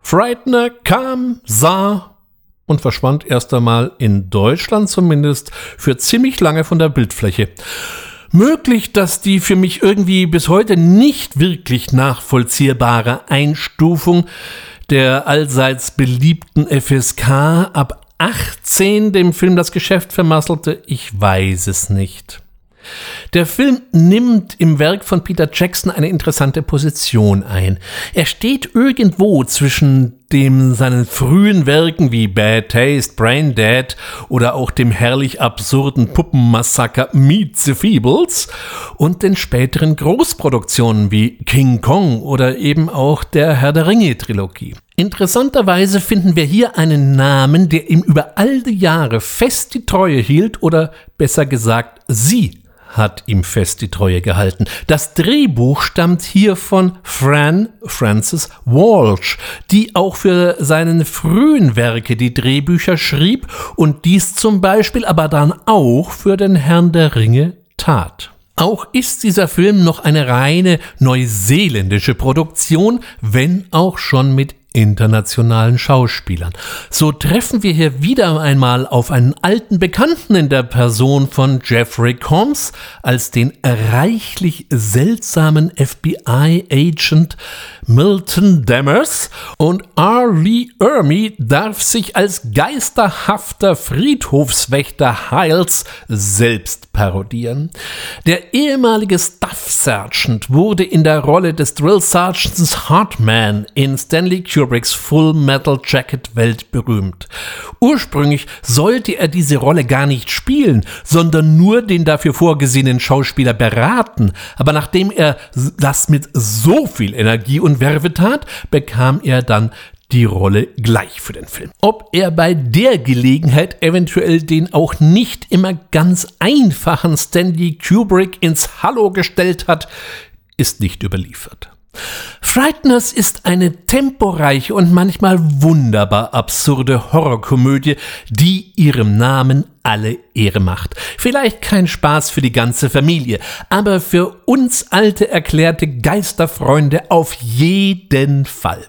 Frightener kam, sah und verschwand erst einmal in Deutschland zumindest für ziemlich lange von der Bildfläche. Möglich, dass die für mich irgendwie bis heute nicht wirklich nachvollziehbare Einstufung der allseits beliebten FSK ab 18 dem Film das Geschäft vermasselte, ich weiß es nicht. Der Film nimmt im Werk von Peter Jackson eine interessante Position ein. Er steht irgendwo zwischen dem seinen frühen Werken wie Bad Taste, Brain Dead oder auch dem herrlich absurden Puppenmassaker Meet the Feebles und den späteren Großproduktionen wie King Kong oder eben auch der Herr der Ringe Trilogie. Interessanterweise finden wir hier einen Namen, der ihm über all die Jahre fest die Treue hielt oder besser gesagt sie hat ihm fest die Treue gehalten. Das Drehbuch stammt hier von Fran Francis Walsh, die auch für seinen frühen Werke die Drehbücher schrieb und dies zum Beispiel aber dann auch für den Herrn der Ringe tat. Auch ist dieser Film noch eine reine neuseeländische Produktion, wenn auch schon mit internationalen Schauspielern. So treffen wir hier wieder einmal auf einen alten Bekannten in der Person von Jeffrey Combs als den reichlich seltsamen FBI-Agent Milton Dammers und R. Lee Ermey darf sich als geisterhafter Friedhofswächter Hiles selbst parodieren. Der ehemalige Staff Sergeant wurde in der Rolle des Drill Sergeants Hartman in Stanley Kubricks Full Metal Jacket weltberühmt. Ursprünglich sollte er diese Rolle gar nicht spielen, sondern nur den dafür vorgesehenen Schauspieler beraten, aber nachdem er das mit so viel Energie und Werbe tat, bekam er dann die Rolle gleich für den Film. Ob er bei der Gelegenheit eventuell den auch nicht immer ganz einfachen Stanley Kubrick ins Hallo gestellt hat, ist nicht überliefert. Frighteners ist eine temporeiche und manchmal wunderbar absurde Horrorkomödie, die ihrem Namen alle Ehre macht. Vielleicht kein Spaß für die ganze Familie, aber für uns alte erklärte Geisterfreunde auf jeden Fall.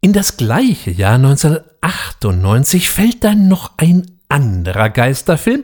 In das gleiche Jahr 1998 fällt dann noch ein anderer Geisterfilm,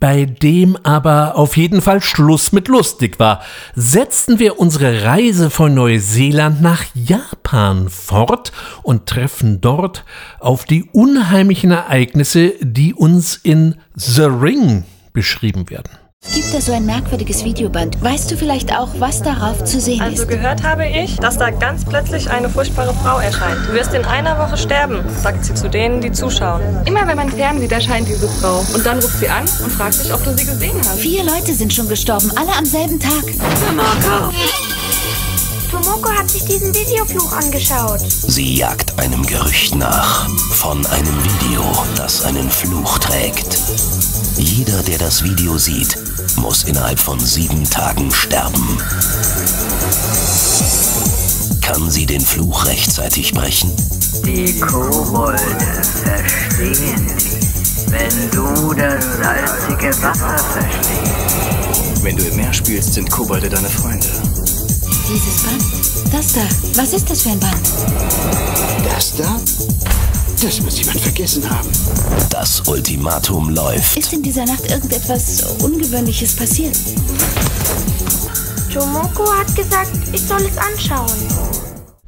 bei dem aber auf jeden Fall Schluss mit lustig war, setzen wir unsere Reise von Neuseeland nach Japan fort und treffen dort auf die unheimlichen Ereignisse, die uns in The Ring beschrieben werden. Es gibt da so ein merkwürdiges Videoband. Weißt du vielleicht auch, was darauf zu sehen also ist? Also gehört habe ich, dass da ganz plötzlich eine furchtbare Frau erscheint. Du wirst in einer Woche sterben, sagt sie zu denen, die zuschauen. Immer wenn man fernsieht, erscheint diese Frau. Und dann ruft sie an und fragt sich, ob du sie gesehen hast. Vier Leute sind schon gestorben, alle am selben Tag. Marco! Tomoko hat sich diesen Videofluch angeschaut. Sie jagt einem Gerücht nach. Von einem Video, das einen Fluch trägt. Jeder, der das Video sieht, muss innerhalb von sieben Tagen sterben. Kann sie den Fluch rechtzeitig brechen? Die Kobolde verstehen dich, wenn du das salzige Wasser verstehst. Wenn du im Meer spielst, sind Kobolde deine Freunde. Dieses Band? Das da. Was ist das für ein Band? Das da? Das muss jemand vergessen haben. Das Ultimatum läuft. Ist in dieser Nacht irgendetwas Ungewöhnliches passiert? Tomoko hat gesagt, ich soll es anschauen.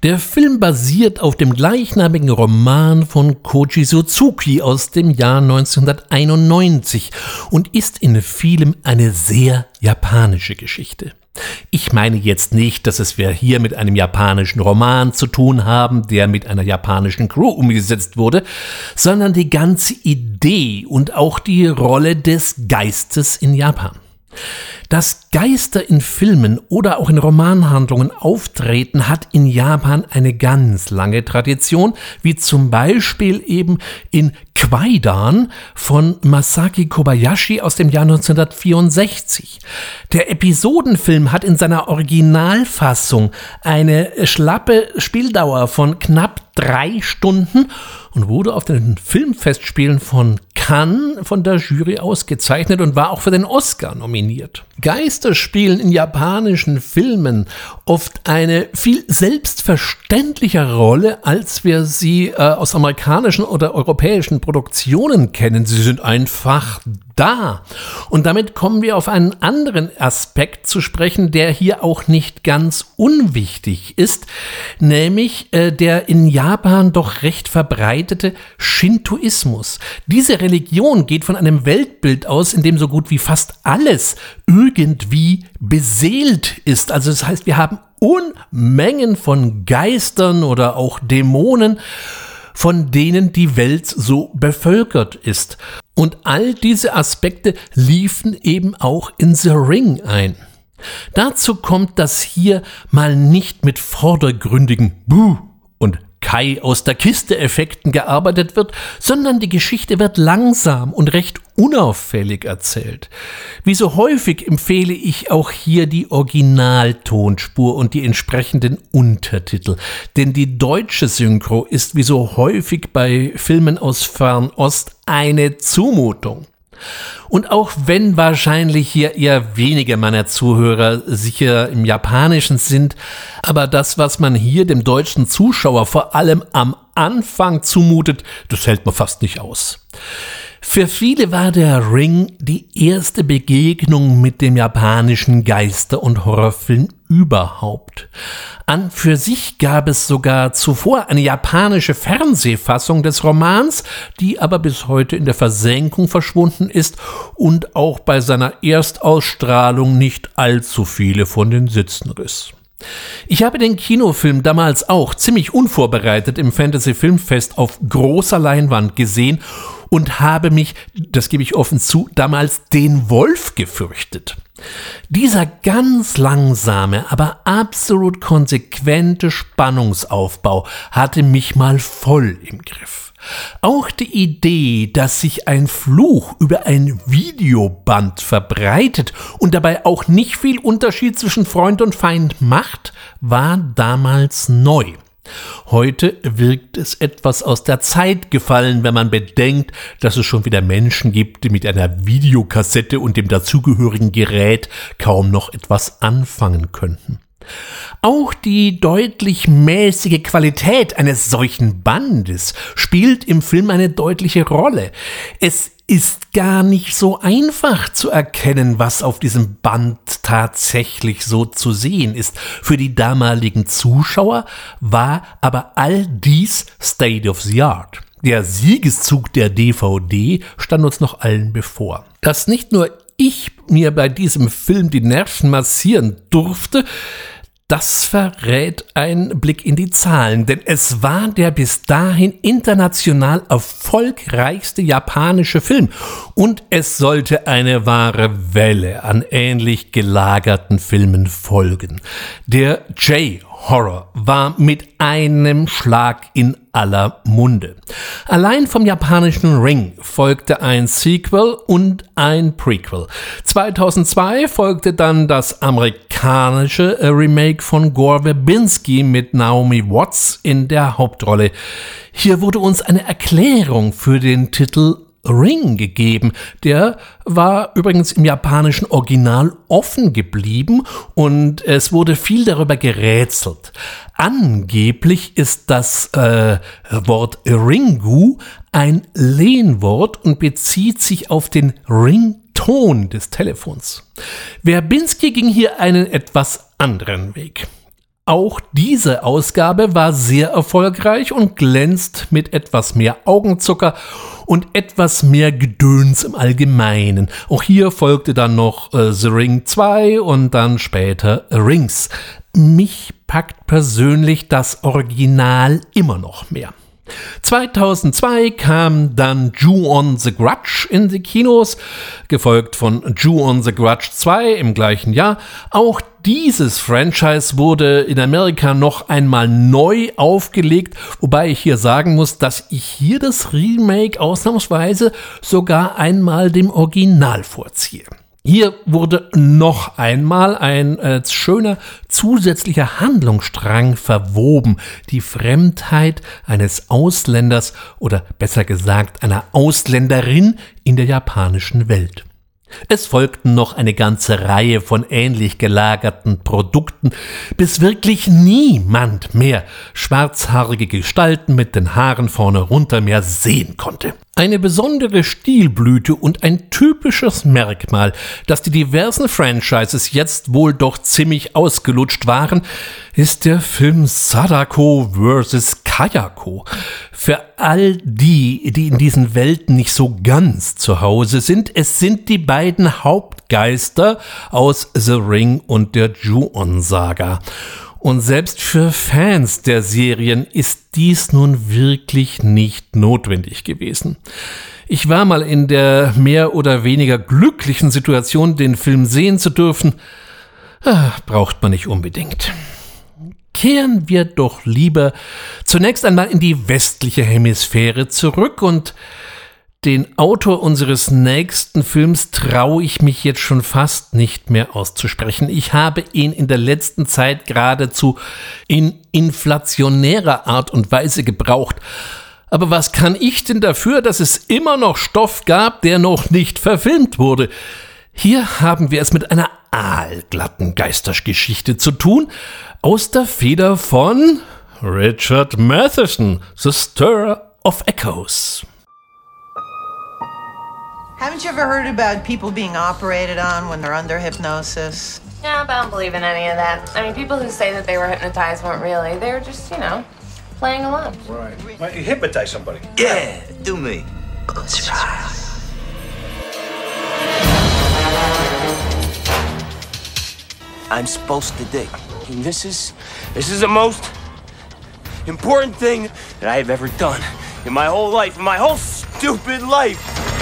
Der Film basiert auf dem gleichnamigen Roman von Koji Suzuki aus dem Jahr 1991 und ist in vielem eine sehr japanische Geschichte. Ich meine jetzt nicht, dass es wir hier mit einem japanischen Roman zu tun haben, der mit einer japanischen Crew umgesetzt wurde, sondern die ganze Idee und auch die Rolle des Geistes in Japan. Dass Geister in Filmen oder auch in Romanhandlungen auftreten, hat in Japan eine ganz lange Tradition, wie zum Beispiel eben in Kwaidan von Masaki Kobayashi aus dem Jahr 1964. Der Episodenfilm hat in seiner Originalfassung eine schlappe Spieldauer von knapp drei Stunden und wurde auf den Filmfestspielen von Cannes von der Jury ausgezeichnet und war auch für den Oscar nominiert. Geister spielen in japanischen Filmen oft eine viel selbstverständlichere Rolle, als wir sie äh, aus amerikanischen oder europäischen Produktionen kennen. Sie sind einfach da. Und damit kommen wir auf einen anderen Aspekt zu sprechen, der hier auch nicht ganz unwichtig ist, nämlich äh, der in Japan doch recht verbreitet verbreitete Shintoismus. Diese Religion geht von einem Weltbild aus, in dem so gut wie fast alles irgendwie beseelt ist. Also das heißt, wir haben Unmengen von Geistern oder auch Dämonen, von denen die Welt so bevölkert ist. Und all diese Aspekte liefen eben auch in The Ring ein. Dazu kommt, dass hier mal nicht mit vordergründigen Buh Kai aus der Kiste Effekten gearbeitet wird, sondern die Geschichte wird langsam und recht unauffällig erzählt. Wie so häufig empfehle ich auch hier die Originaltonspur und die entsprechenden Untertitel, denn die deutsche Synchro ist wie so häufig bei Filmen aus Fernost eine Zumutung. Und auch wenn wahrscheinlich hier eher wenige meiner Zuhörer sicher im Japanischen sind, aber das, was man hier dem deutschen Zuschauer vor allem am Anfang zumutet, das hält man fast nicht aus. Für viele war der Ring die erste Begegnung mit dem japanischen Geister- und Horrorfilm überhaupt. An für sich gab es sogar zuvor eine japanische Fernsehfassung des Romans, die aber bis heute in der Versenkung verschwunden ist und auch bei seiner Erstausstrahlung nicht allzu viele von den Sitzen riss. Ich habe den Kinofilm damals auch ziemlich unvorbereitet im Fantasy Filmfest auf großer Leinwand gesehen und habe mich, das gebe ich offen zu, damals den Wolf gefürchtet. Dieser ganz langsame, aber absolut konsequente Spannungsaufbau hatte mich mal voll im Griff. Auch die Idee, dass sich ein Fluch über ein Videoband verbreitet und dabei auch nicht viel Unterschied zwischen Freund und Feind macht, war damals neu. Heute wirkt es etwas aus der Zeit gefallen, wenn man bedenkt, dass es schon wieder Menschen gibt, die mit einer Videokassette und dem dazugehörigen Gerät kaum noch etwas anfangen könnten. Auch die deutlich mäßige Qualität eines solchen Bandes spielt im Film eine deutliche Rolle. Es ist gar nicht so einfach zu erkennen, was auf diesem Band tatsächlich so zu sehen ist. Für die damaligen Zuschauer war aber all dies State of the Art. Der Siegeszug der DVD stand uns noch allen bevor. Dass nicht nur ich mir bei diesem Film die Nerven massieren durfte, das verrät ein Blick in die Zahlen, denn es war der bis dahin international erfolgreichste japanische Film und es sollte eine wahre Welle an ähnlich gelagerten Filmen folgen. Der J Horror war mit einem Schlag in aller Munde. Allein vom japanischen Ring folgte ein Sequel und ein Prequel. 2002 folgte dann das amerikanische Remake von Gore Verbinski mit Naomi Watts in der Hauptrolle. Hier wurde uns eine Erklärung für den Titel Ring gegeben. Der war übrigens im japanischen Original offen geblieben und es wurde viel darüber gerätselt. Angeblich ist das äh, Wort Ringu ein Lehnwort und bezieht sich auf den Rington des Telefons. Verbinski ging hier einen etwas anderen Weg. Auch diese Ausgabe war sehr erfolgreich und glänzt mit etwas mehr Augenzucker und etwas mehr Gedöns im Allgemeinen. Auch hier folgte dann noch äh, The Ring 2 und dann später Rings. Mich packt persönlich das Original immer noch mehr. 2002 kam dann Jew on the Grudge in die Kinos, gefolgt von Jew on the Grudge 2 im gleichen Jahr. Auch dieses Franchise wurde in Amerika noch einmal neu aufgelegt, wobei ich hier sagen muss, dass ich hier das Remake ausnahmsweise sogar einmal dem Original vorziehe. Hier wurde noch einmal ein äh, schöner zusätzlicher Handlungsstrang verwoben, die Fremdheit eines Ausländers oder besser gesagt einer Ausländerin in der japanischen Welt. Es folgten noch eine ganze Reihe von ähnlich gelagerten Produkten, bis wirklich niemand mehr schwarzhaarige Gestalten mit den Haaren vorne runter mehr sehen konnte. Eine besondere Stilblüte und ein typisches Merkmal, dass die diversen Franchises jetzt wohl doch ziemlich ausgelutscht waren, ist der Film Sadako vs. Kayako. Für all die, die in diesen Welten nicht so ganz zu Hause sind, es sind die beiden Hauptgeister aus The Ring und der Ju-On-Saga. Und selbst für Fans der Serien ist dies nun wirklich nicht notwendig gewesen. Ich war mal in der mehr oder weniger glücklichen Situation, den Film sehen zu dürfen. Ah, braucht man nicht unbedingt. Kehren wir doch lieber zunächst einmal in die westliche Hemisphäre zurück und den Autor unseres nächsten Films traue ich mich jetzt schon fast nicht mehr auszusprechen. Ich habe ihn in der letzten Zeit geradezu in inflationärer Art und Weise gebraucht. Aber was kann ich denn dafür, dass es immer noch Stoff gab, der noch nicht verfilmt wurde? Hier haben wir es mit einer aalglatten Geistergeschichte zu tun, aus der Feder von Richard Matheson, The Stir of Echoes. Haven't you ever heard about people being operated on when they're under hypnosis? Yeah, but I don't believe in any of that. I mean, people who say that they were hypnotized weren't really. They were just, you know, playing along. Right. Why don't you hypnotize somebody? Yeah, do me. Surprise. I'm supposed to dig. And this is this is the most important thing that I've ever done in my whole life, in my whole stupid life.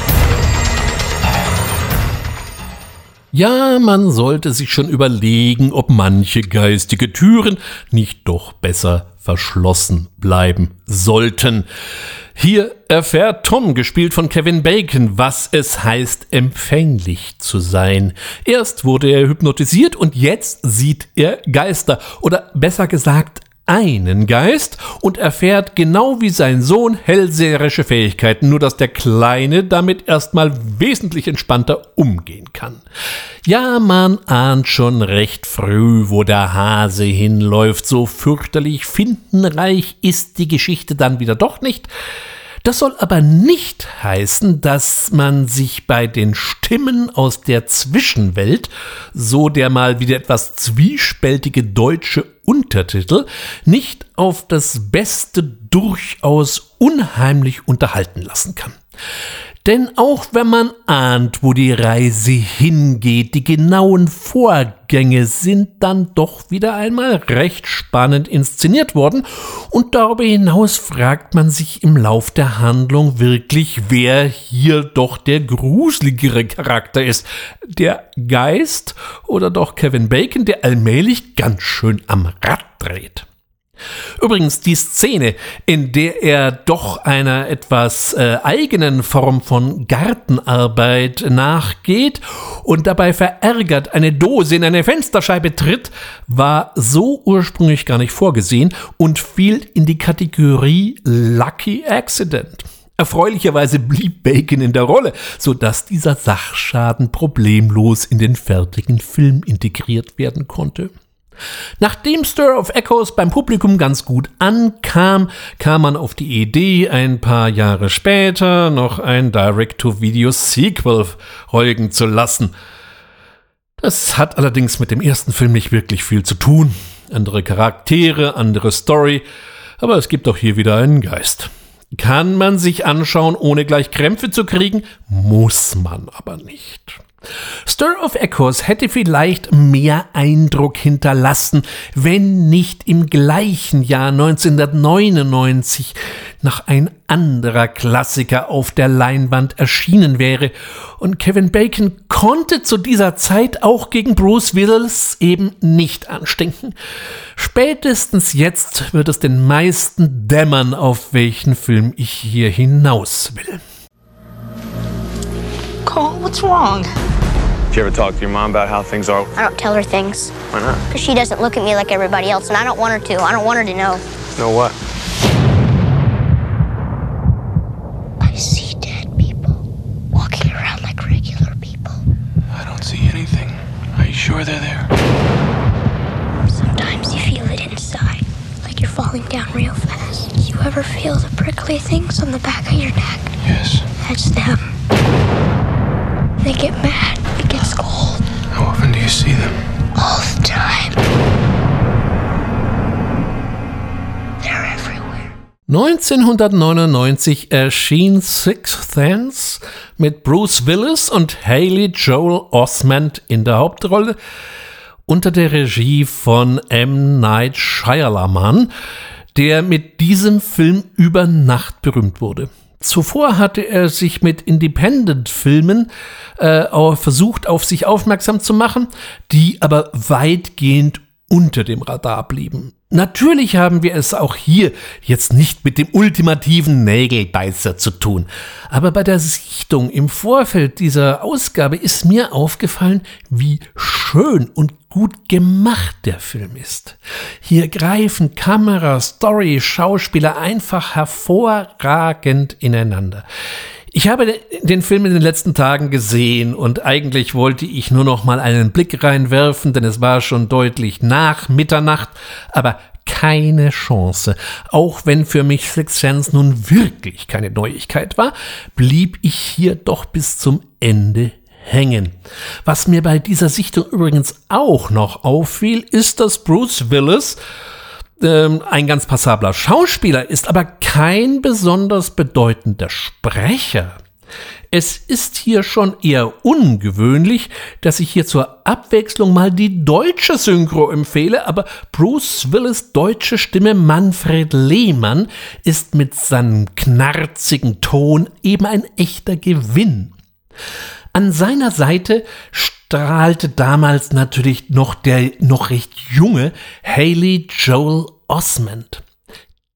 Ja, man sollte sich schon überlegen, ob manche geistige Türen nicht doch besser verschlossen bleiben sollten. Hier erfährt Tom, gespielt von Kevin Bacon, was es heißt, empfänglich zu sein. Erst wurde er hypnotisiert und jetzt sieht er Geister. Oder besser gesagt, einen Geist und erfährt genau wie sein Sohn hellseherische Fähigkeiten, nur dass der Kleine damit erstmal wesentlich entspannter umgehen kann. Ja, man ahnt schon recht früh, wo der Hase hinläuft, so fürchterlich findenreich ist die Geschichte dann wieder doch nicht. Das soll aber nicht heißen, dass man sich bei den Stimmen aus der Zwischenwelt, so der mal wieder etwas zwiespältige deutsche Untertitel, nicht auf das Beste durchaus unheimlich unterhalten lassen kann. Denn auch wenn man ahnt, wo die Reise hingeht, die genauen Vorgänge sind dann doch wieder einmal recht spannend inszeniert worden und darüber hinaus fragt man sich im Lauf der Handlung wirklich, wer hier doch der gruseligere Charakter ist. Der Geist oder doch Kevin Bacon, der allmählich ganz schön am Rad dreht. Übrigens die Szene, in der er doch einer etwas äh, eigenen Form von Gartenarbeit nachgeht und dabei verärgert eine Dose in eine Fensterscheibe tritt, war so ursprünglich gar nicht vorgesehen und fiel in die Kategorie Lucky Accident. Erfreulicherweise blieb Bacon in der Rolle, so dass dieser Sachschaden problemlos in den fertigen Film integriert werden konnte. Nachdem Stir of Echoes beim Publikum ganz gut ankam, kam man auf die Idee, ein paar Jahre später noch ein Direct-to-Video-Sequel folgen zu lassen. Das hat allerdings mit dem ersten Film nicht wirklich viel zu tun. Andere Charaktere, andere Story, aber es gibt auch hier wieder einen Geist. Kann man sich anschauen, ohne gleich Krämpfe zu kriegen, muss man aber nicht. Stir of Echoes hätte vielleicht mehr Eindruck hinterlassen, wenn nicht im gleichen Jahr 1999 noch ein anderer Klassiker auf der Leinwand erschienen wäre. Und Kevin Bacon konnte zu dieser Zeit auch gegen Bruce Willis eben nicht anstinken. Spätestens jetzt wird es den meisten dämmern, auf welchen Film ich hier hinaus will. Cole, what's wrong? Did you ever talk to your mom about how things are? I don't tell her things. Why not? Because she doesn't look at me like everybody else, and I don't want her to. I don't want her to know. Know what? I see dead people walking around like regular people. I don't see anything. Are you sure they're there? Sometimes you feel it inside, like you're falling down real fast. You ever feel the prickly things on the back of your neck? Yes. That's them. They get mad. It gets cold. How often do you see them? All the time. They're everywhere. 1999 erschien Sixth Sense mit Bruce Willis und Haley Joel Osment in der Hauptrolle unter der Regie von M. Night Shyamalan, der mit diesem Film über Nacht berühmt wurde. Zuvor hatte er sich mit Independent-Filmen äh, versucht, auf sich aufmerksam zu machen, die aber weitgehend unter dem Radar blieben. Natürlich haben wir es auch hier jetzt nicht mit dem ultimativen Nägelbeißer zu tun. Aber bei der Sichtung im Vorfeld dieser Ausgabe ist mir aufgefallen, wie schön und gut gemacht der Film ist. Hier greifen Kamera, Story, Schauspieler einfach hervorragend ineinander. Ich habe den Film in den letzten Tagen gesehen und eigentlich wollte ich nur noch mal einen Blick reinwerfen, denn es war schon deutlich nach Mitternacht, aber keine Chance. Auch wenn für mich Six Sense nun wirklich keine Neuigkeit war, blieb ich hier doch bis zum Ende hängen. Was mir bei dieser Sichtung übrigens auch noch auffiel, ist, dass Bruce Willis ähm, ein ganz passabler Schauspieler ist, aber kein besonders bedeutender Sprecher. Es ist hier schon eher ungewöhnlich, dass ich hier zur Abwechslung mal die deutsche Synchro empfehle, aber Bruce Willis deutsche Stimme Manfred Lehmann ist mit seinem knarzigen Ton eben ein echter Gewinn. An seiner Seite strahlte damals natürlich noch der noch recht junge Haley Joel Osment.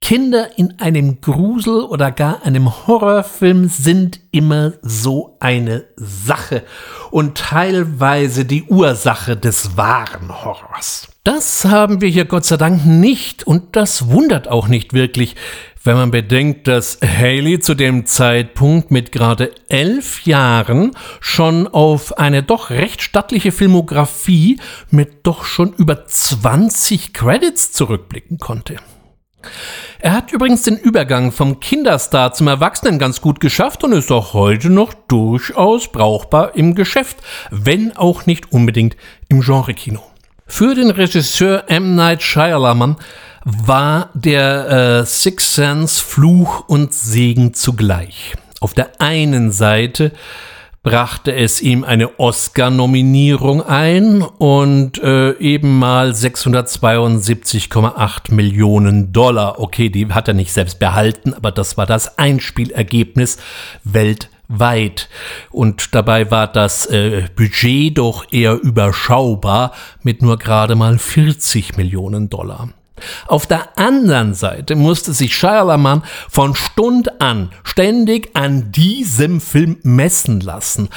Kinder in einem Grusel- oder gar einem Horrorfilm sind immer so eine Sache und teilweise die Ursache des wahren Horrors. Das haben wir hier Gott sei Dank nicht und das wundert auch nicht wirklich, wenn man bedenkt, dass Haley zu dem Zeitpunkt mit gerade elf Jahren schon auf eine doch recht stattliche Filmografie mit doch schon über 20 Credits zurückblicken konnte. Er hat übrigens den Übergang vom Kinderstar zum Erwachsenen ganz gut geschafft und ist auch heute noch durchaus brauchbar im Geschäft, wenn auch nicht unbedingt im Genrekino. Für den Regisseur M. Night Shyamalan war der äh, Six Sense Fluch und Segen zugleich. Auf der einen Seite brachte es ihm eine Oscar-Nominierung ein und äh, eben mal 672,8 Millionen Dollar. Okay, die hat er nicht selbst behalten, aber das war das Einspielergebnis weltweit. Und dabei war das äh, Budget doch eher überschaubar mit nur gerade mal 40 Millionen Dollar. Auf der anderen Seite musste sich Shyamalan von Stund an ständig an diesem Film messen lassen.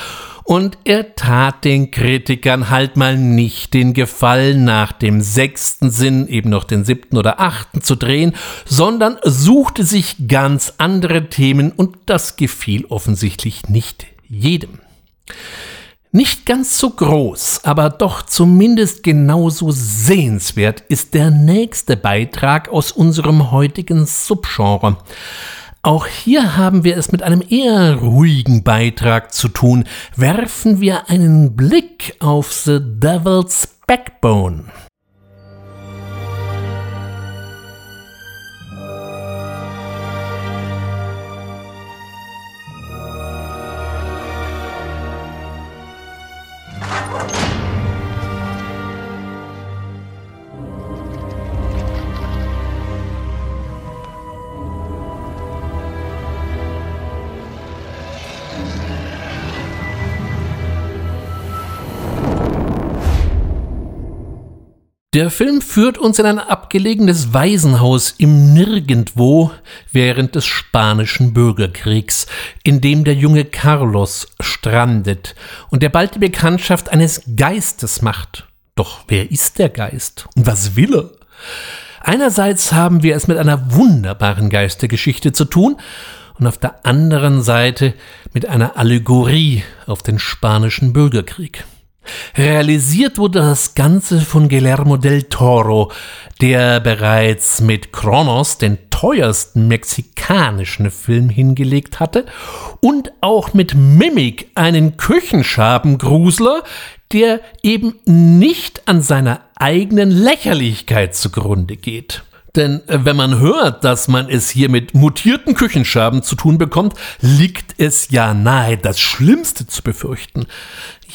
Und er tat den Kritikern halt mal nicht den Gefallen, nach dem sechsten Sinn eben noch den siebten oder achten zu drehen, sondern suchte sich ganz andere Themen und das gefiel offensichtlich nicht jedem. Nicht ganz so groß, aber doch zumindest genauso sehenswert ist der nächste Beitrag aus unserem heutigen Subgenre. Auch hier haben wir es mit einem eher ruhigen Beitrag zu tun. Werfen wir einen Blick auf The Devil's Backbone. Der Film führt uns in ein abgelegenes Waisenhaus im Nirgendwo während des spanischen Bürgerkriegs, in dem der junge Carlos strandet und der bald die Bekanntschaft eines Geistes macht. Doch wer ist der Geist und was will er? Einerseits haben wir es mit einer wunderbaren Geistergeschichte zu tun und auf der anderen Seite mit einer Allegorie auf den spanischen Bürgerkrieg. Realisiert wurde das Ganze von Guillermo del Toro, der bereits mit Kronos den teuersten mexikanischen Film hingelegt hatte und auch mit Mimic einen Küchenschabengrusler, der eben nicht an seiner eigenen Lächerlichkeit zugrunde geht. Denn äh, wenn man hört, dass man es hier mit mutierten Küchenscherben zu tun bekommt, liegt es ja nahe, das Schlimmste zu befürchten.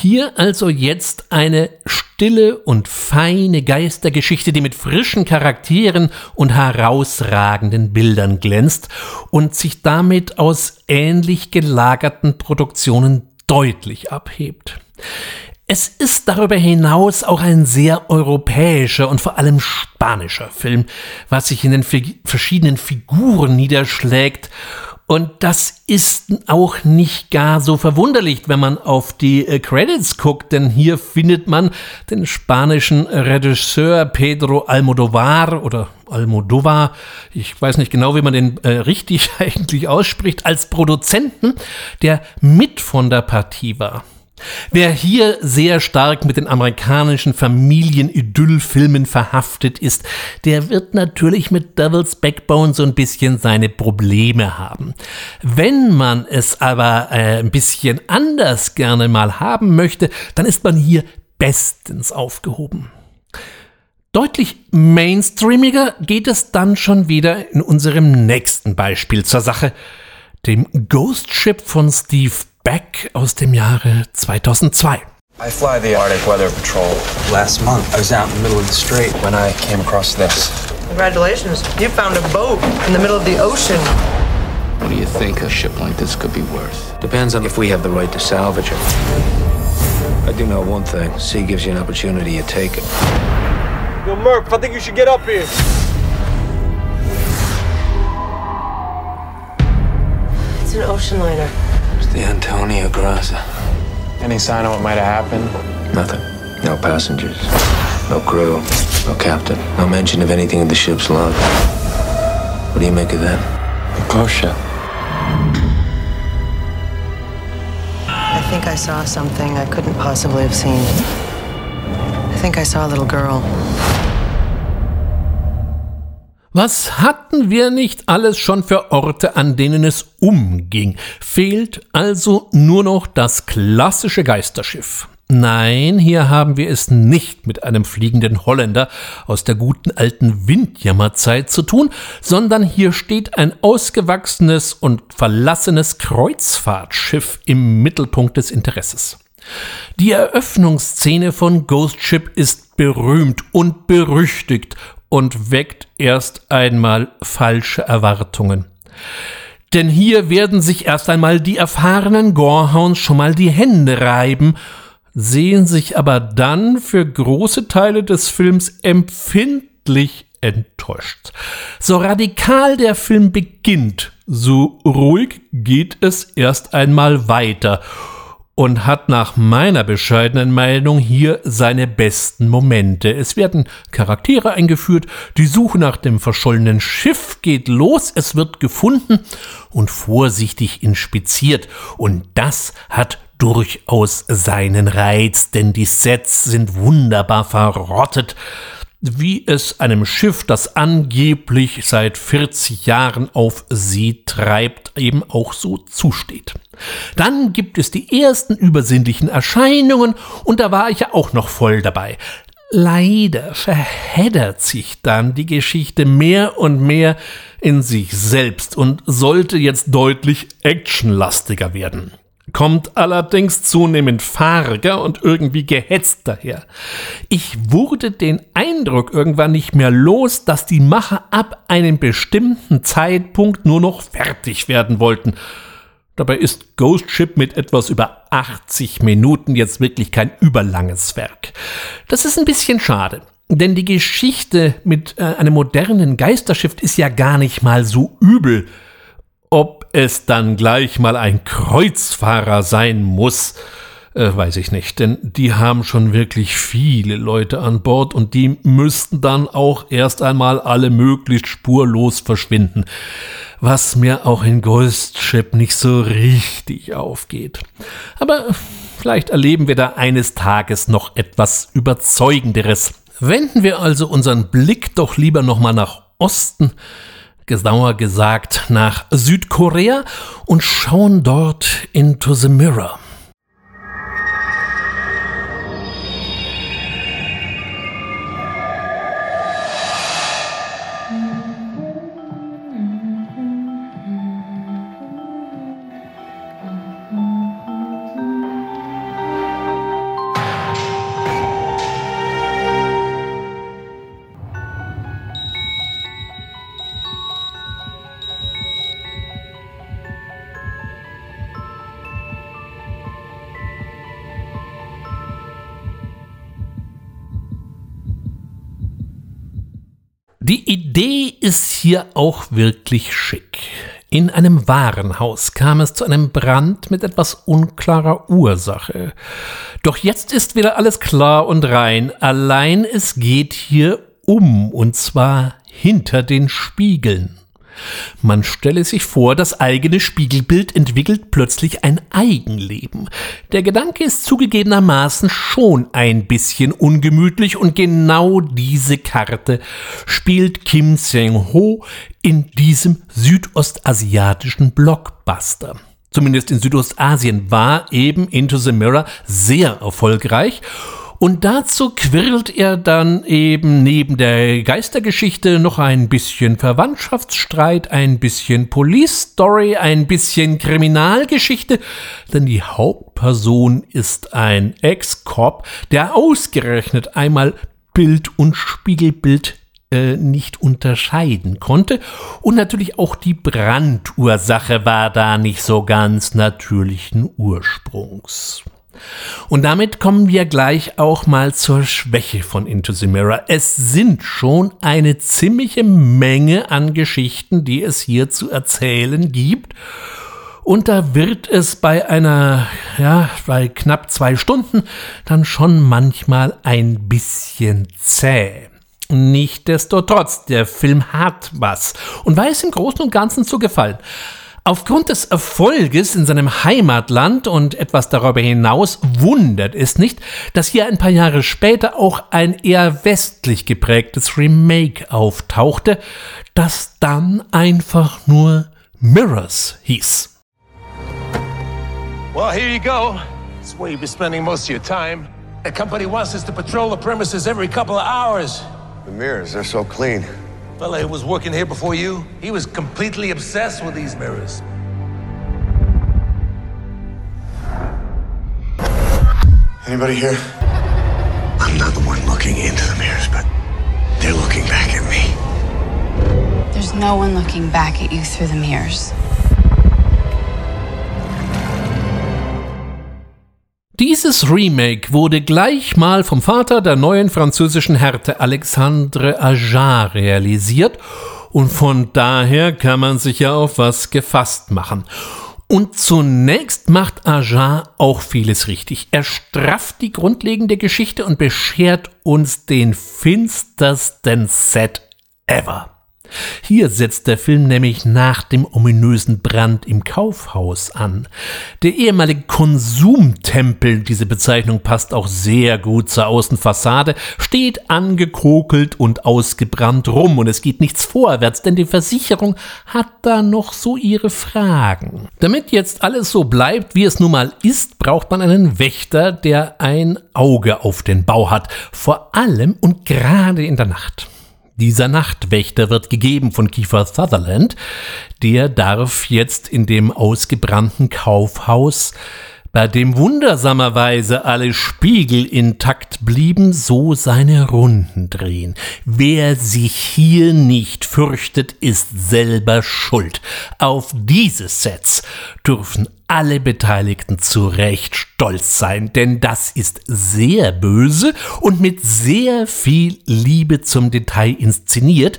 Hier also jetzt eine stille und feine Geistergeschichte, die mit frischen Charakteren und herausragenden Bildern glänzt und sich damit aus ähnlich gelagerten Produktionen deutlich abhebt. Es ist darüber hinaus auch ein sehr europäischer und vor allem spanischer Film, was sich in den verschiedenen Figuren niederschlägt. Und das ist auch nicht gar so verwunderlich, wenn man auf die äh, Credits guckt, denn hier findet man den spanischen Regisseur Pedro Almodovar oder Almodovar, ich weiß nicht genau, wie man den äh, richtig eigentlich ausspricht, als Produzenten, der mit von der Partie war. Wer hier sehr stark mit den amerikanischen Familienidyllfilmen verhaftet ist, der wird natürlich mit Devil's Backbone so ein bisschen seine Probleme haben. Wenn man es aber äh, ein bisschen anders gerne mal haben möchte, dann ist man hier bestens aufgehoben. Deutlich mainstreamiger geht es dann schon wieder in unserem nächsten Beispiel zur Sache, dem Ghost Ship von Steve Beck aus dem Jahre 2002. I fly the Arctic Weather Patrol. Last month, I was out in the middle of the strait when I came across this. Congratulations, you found a boat in the middle of the ocean. What do you think a ship like this could be worth? Depends on if we have the right to salvage it. I do know one thing. Sea gives you an opportunity, you take it. Yo, Murph, I think you should get up here. It's an ocean liner. It's the Antonio Graza. Any sign of what might have happened? Nothing. No passengers. No crew. No captain. No mention of anything in the ship's log. What do you make of that? A ghost ship. I think I saw something I couldn't possibly have seen. I think I saw a little girl. Was hatten wir nicht alles schon für Orte, an denen es umging? Fehlt also nur noch das klassische Geisterschiff. Nein, hier haben wir es nicht mit einem fliegenden Holländer aus der guten alten Windjammerzeit zu tun, sondern hier steht ein ausgewachsenes und verlassenes Kreuzfahrtschiff im Mittelpunkt des Interesses. Die Eröffnungsszene von Ghost Ship ist berühmt und berüchtigt und weckt erst einmal falsche Erwartungen. Denn hier werden sich erst einmal die erfahrenen Gorehounds schon mal die Hände reiben, sehen sich aber dann für große Teile des Films empfindlich enttäuscht. So radikal der Film beginnt, so ruhig geht es erst einmal weiter und hat nach meiner bescheidenen Meinung hier seine besten Momente. Es werden Charaktere eingeführt, die Suche nach dem verschollenen Schiff geht los, es wird gefunden und vorsichtig inspiziert. Und das hat durchaus seinen Reiz, denn die Sets sind wunderbar verrottet, wie es einem Schiff, das angeblich seit 40 Jahren auf See treibt, eben auch so zusteht. Dann gibt es die ersten übersinnlichen Erscheinungen und da war ich ja auch noch voll dabei. Leider verheddert sich dann die Geschichte mehr und mehr in sich selbst und sollte jetzt deutlich actionlastiger werden kommt allerdings zunehmend farger und irgendwie gehetzt daher. Ich wurde den Eindruck irgendwann nicht mehr los, dass die Macher ab einem bestimmten Zeitpunkt nur noch fertig werden wollten Dabei ist Ghost Ship mit etwas über 80 Minuten jetzt wirklich kein überlanges Werk. Das ist ein bisschen schade. Denn die Geschichte mit äh, einem modernen Geisterschiff ist ja gar nicht mal so übel. Ob es dann gleich mal ein Kreuzfahrer sein muss, äh, weiß ich nicht, denn die haben schon wirklich viele Leute an Bord und die müssten dann auch erst einmal alle möglichst spurlos verschwinden was mir auch in Ghost Ship nicht so richtig aufgeht. Aber vielleicht erleben wir da eines Tages noch etwas Überzeugenderes. Wenden wir also unseren Blick doch lieber nochmal nach Osten, genauer gesagt nach Südkorea und schauen dort into the mirror. Idee ist hier auch wirklich schick. In einem Warenhaus kam es zu einem Brand mit etwas unklarer Ursache. Doch jetzt ist wieder alles klar und rein. Allein es geht hier um, und zwar hinter den Spiegeln. Man stelle sich vor, das eigene Spiegelbild entwickelt plötzlich ein Eigenleben. Der Gedanke ist zugegebenermaßen schon ein bisschen ungemütlich und genau diese Karte spielt Kim Seng-ho in diesem südostasiatischen Blockbuster. Zumindest in Südostasien war eben Into the Mirror sehr erfolgreich und dazu quirlt er dann eben neben der Geistergeschichte noch ein bisschen Verwandtschaftsstreit, ein bisschen Police Story, ein bisschen Kriminalgeschichte, denn die Hauptperson ist ein Ex-Cop, der ausgerechnet einmal Bild und Spiegelbild äh, nicht unterscheiden konnte. Und natürlich auch die Brandursache war da nicht so ganz natürlichen Ursprungs. Und damit kommen wir gleich auch mal zur Schwäche von Into the Mirror. Es sind schon eine ziemliche Menge an Geschichten, die es hier zu erzählen gibt. Und da wird es bei einer, ja, bei knapp zwei Stunden dann schon manchmal ein bisschen zäh. Nichtsdestotrotz, der Film hat was und weiß im Großen und Ganzen zu gefallen. Aufgrund des Erfolges in seinem Heimatland und etwas darüber hinaus wundert es nicht, dass hier ein paar Jahre später auch ein eher westlich geprägtes Remake auftauchte, das dann einfach nur Mirrors hieß. Well, here you go. That's where you'll be spending most of your time. The company wants us to patrol the premises every couple of hours. The mirrors, they're so clean. Fella who was working here before you, he was completely obsessed with these mirrors. Anybody here? I'm not the one looking into the mirrors, but they're looking back at me. There's no one looking back at you through the mirrors. Dieses Remake wurde gleich mal vom Vater der neuen französischen Härte Alexandre Aja realisiert und von daher kann man sich ja auf was gefasst machen. Und zunächst macht Aja auch vieles richtig. Er strafft die grundlegende Geschichte und beschert uns den finstersten Set ever. Hier setzt der Film nämlich nach dem ominösen Brand im Kaufhaus an. Der ehemalige Konsumtempel, diese Bezeichnung passt auch sehr gut zur Außenfassade, steht angekokelt und ausgebrannt rum und es geht nichts vorwärts, denn die Versicherung hat da noch so ihre Fragen. Damit jetzt alles so bleibt, wie es nun mal ist, braucht man einen Wächter, der ein Auge auf den Bau hat, vor allem und gerade in der Nacht. Dieser Nachtwächter wird gegeben von Kiefer Sutherland. Der darf jetzt in dem ausgebrannten Kaufhaus bei dem wundersamerweise alle Spiegel intakt blieben, so seine Runden drehen. Wer sich hier nicht fürchtet, ist selber schuld. Auf diese Sets dürfen alle Beteiligten zu Recht stolz sein, denn das ist sehr böse und mit sehr viel Liebe zum Detail inszeniert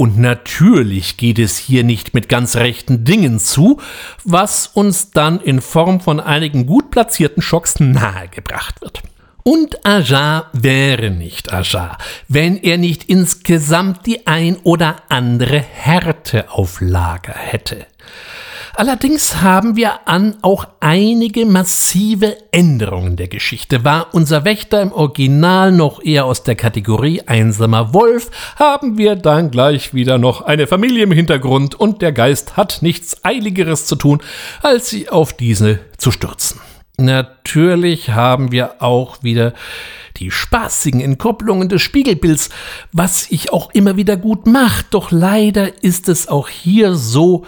und natürlich geht es hier nicht mit ganz rechten Dingen zu, was uns dann in Form von einigen gut platzierten Schocks nahegebracht wird. Und Ajar wäre nicht Ajar, wenn er nicht insgesamt die ein oder andere Härte auf Lager hätte. Allerdings haben wir an auch einige massive Änderungen der Geschichte. War unser Wächter im Original noch eher aus der Kategorie einsamer Wolf, haben wir dann gleich wieder noch eine Familie im Hintergrund und der Geist hat nichts Eiligeres zu tun, als sie auf diese zu stürzen. Natürlich haben wir auch wieder die spaßigen Entkopplungen des Spiegelbilds, was ich auch immer wieder gut macht, doch leider ist es auch hier so,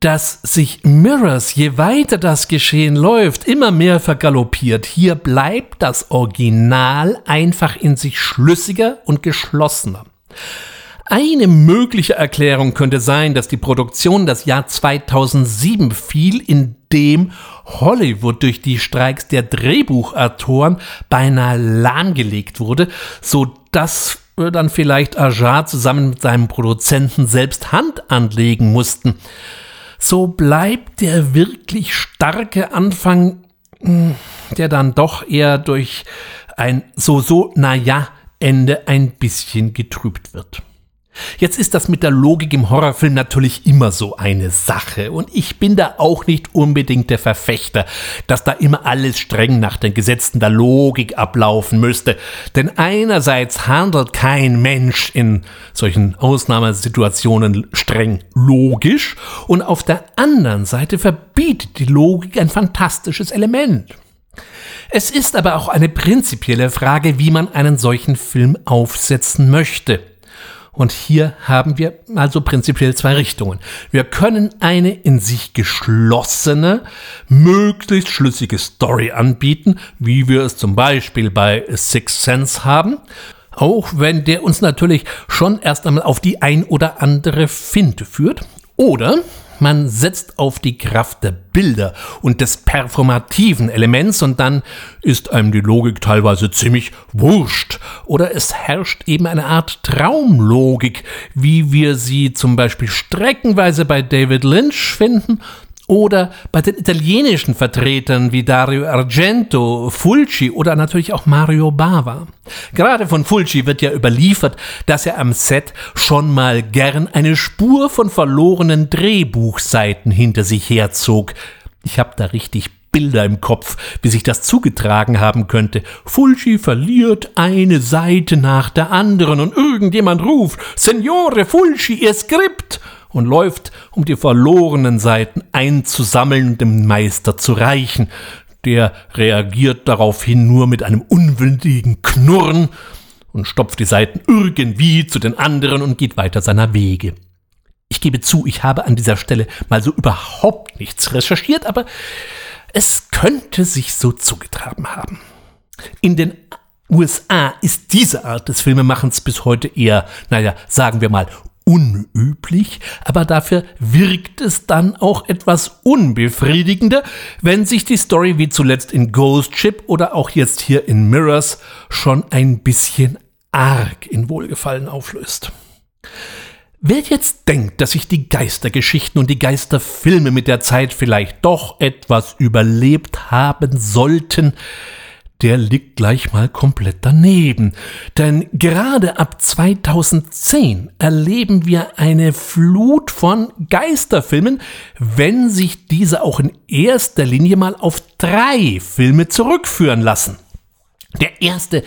dass sich Mirrors, je weiter das Geschehen läuft, immer mehr vergaloppiert. Hier bleibt das Original einfach in sich schlüssiger und geschlossener. Eine mögliche Erklärung könnte sein, dass die Produktion das Jahr 2007 fiel, in dem Hollywood durch die Streiks der Drehbuchautoren beinahe lahmgelegt wurde, so dass äh, dann vielleicht Ajar zusammen mit seinem Produzenten selbst Hand anlegen mussten, so bleibt der wirklich starke Anfang, hm, der dann doch eher durch ein so so naja Ende ein bisschen getrübt wird. Jetzt ist das mit der Logik im Horrorfilm natürlich immer so eine Sache und ich bin da auch nicht unbedingt der Verfechter, dass da immer alles streng nach den Gesetzen der Logik ablaufen müsste, denn einerseits handelt kein Mensch in solchen Ausnahmesituationen streng logisch und auf der anderen Seite verbietet die Logik ein fantastisches Element. Es ist aber auch eine prinzipielle Frage, wie man einen solchen Film aufsetzen möchte. Und hier haben wir also prinzipiell zwei Richtungen. Wir können eine in sich geschlossene, möglichst schlüssige Story anbieten, wie wir es zum Beispiel bei Six Sense haben. Auch wenn der uns natürlich schon erst einmal auf die ein oder andere Finte führt. Oder man setzt auf die Kraft der Bilder und des performativen Elements und dann ist einem die Logik teilweise ziemlich wurscht. Oder es herrscht eben eine Art Traumlogik, wie wir sie zum Beispiel streckenweise bei David Lynch finden oder bei den italienischen Vertretern wie Dario Argento, Fulci oder natürlich auch Mario Bava. Gerade von Fulci wird ja überliefert, dass er am Set schon mal gern eine Spur von verlorenen Drehbuchseiten hinter sich herzog. Ich habe da richtig Bilder im Kopf, wie sich das zugetragen haben könnte. Fulci verliert eine Seite nach der anderen und irgendjemand ruft, Signore Fulci, Ihr Skript! Und läuft, um die verlorenen Seiten einzusammeln und dem Meister zu reichen. Der reagiert daraufhin nur mit einem unwilligen Knurren und stopft die Seiten irgendwie zu den anderen und geht weiter seiner Wege. Ich gebe zu, ich habe an dieser Stelle mal so überhaupt nichts recherchiert, aber es könnte sich so zugetragen haben. In den USA ist diese Art des Filmemachens bis heute eher, naja, sagen wir mal, unüblich, aber dafür wirkt es dann auch etwas unbefriedigender, wenn sich die Story wie zuletzt in Ghost Ship oder auch jetzt hier in Mirrors schon ein bisschen arg in Wohlgefallen auflöst. Wer jetzt denkt, dass sich die Geistergeschichten und die Geisterfilme mit der Zeit vielleicht doch etwas überlebt haben sollten, der liegt gleich mal komplett daneben. Denn gerade ab 2010 erleben wir eine Flut von Geisterfilmen, wenn sich diese auch in erster Linie mal auf drei Filme zurückführen lassen. Der erste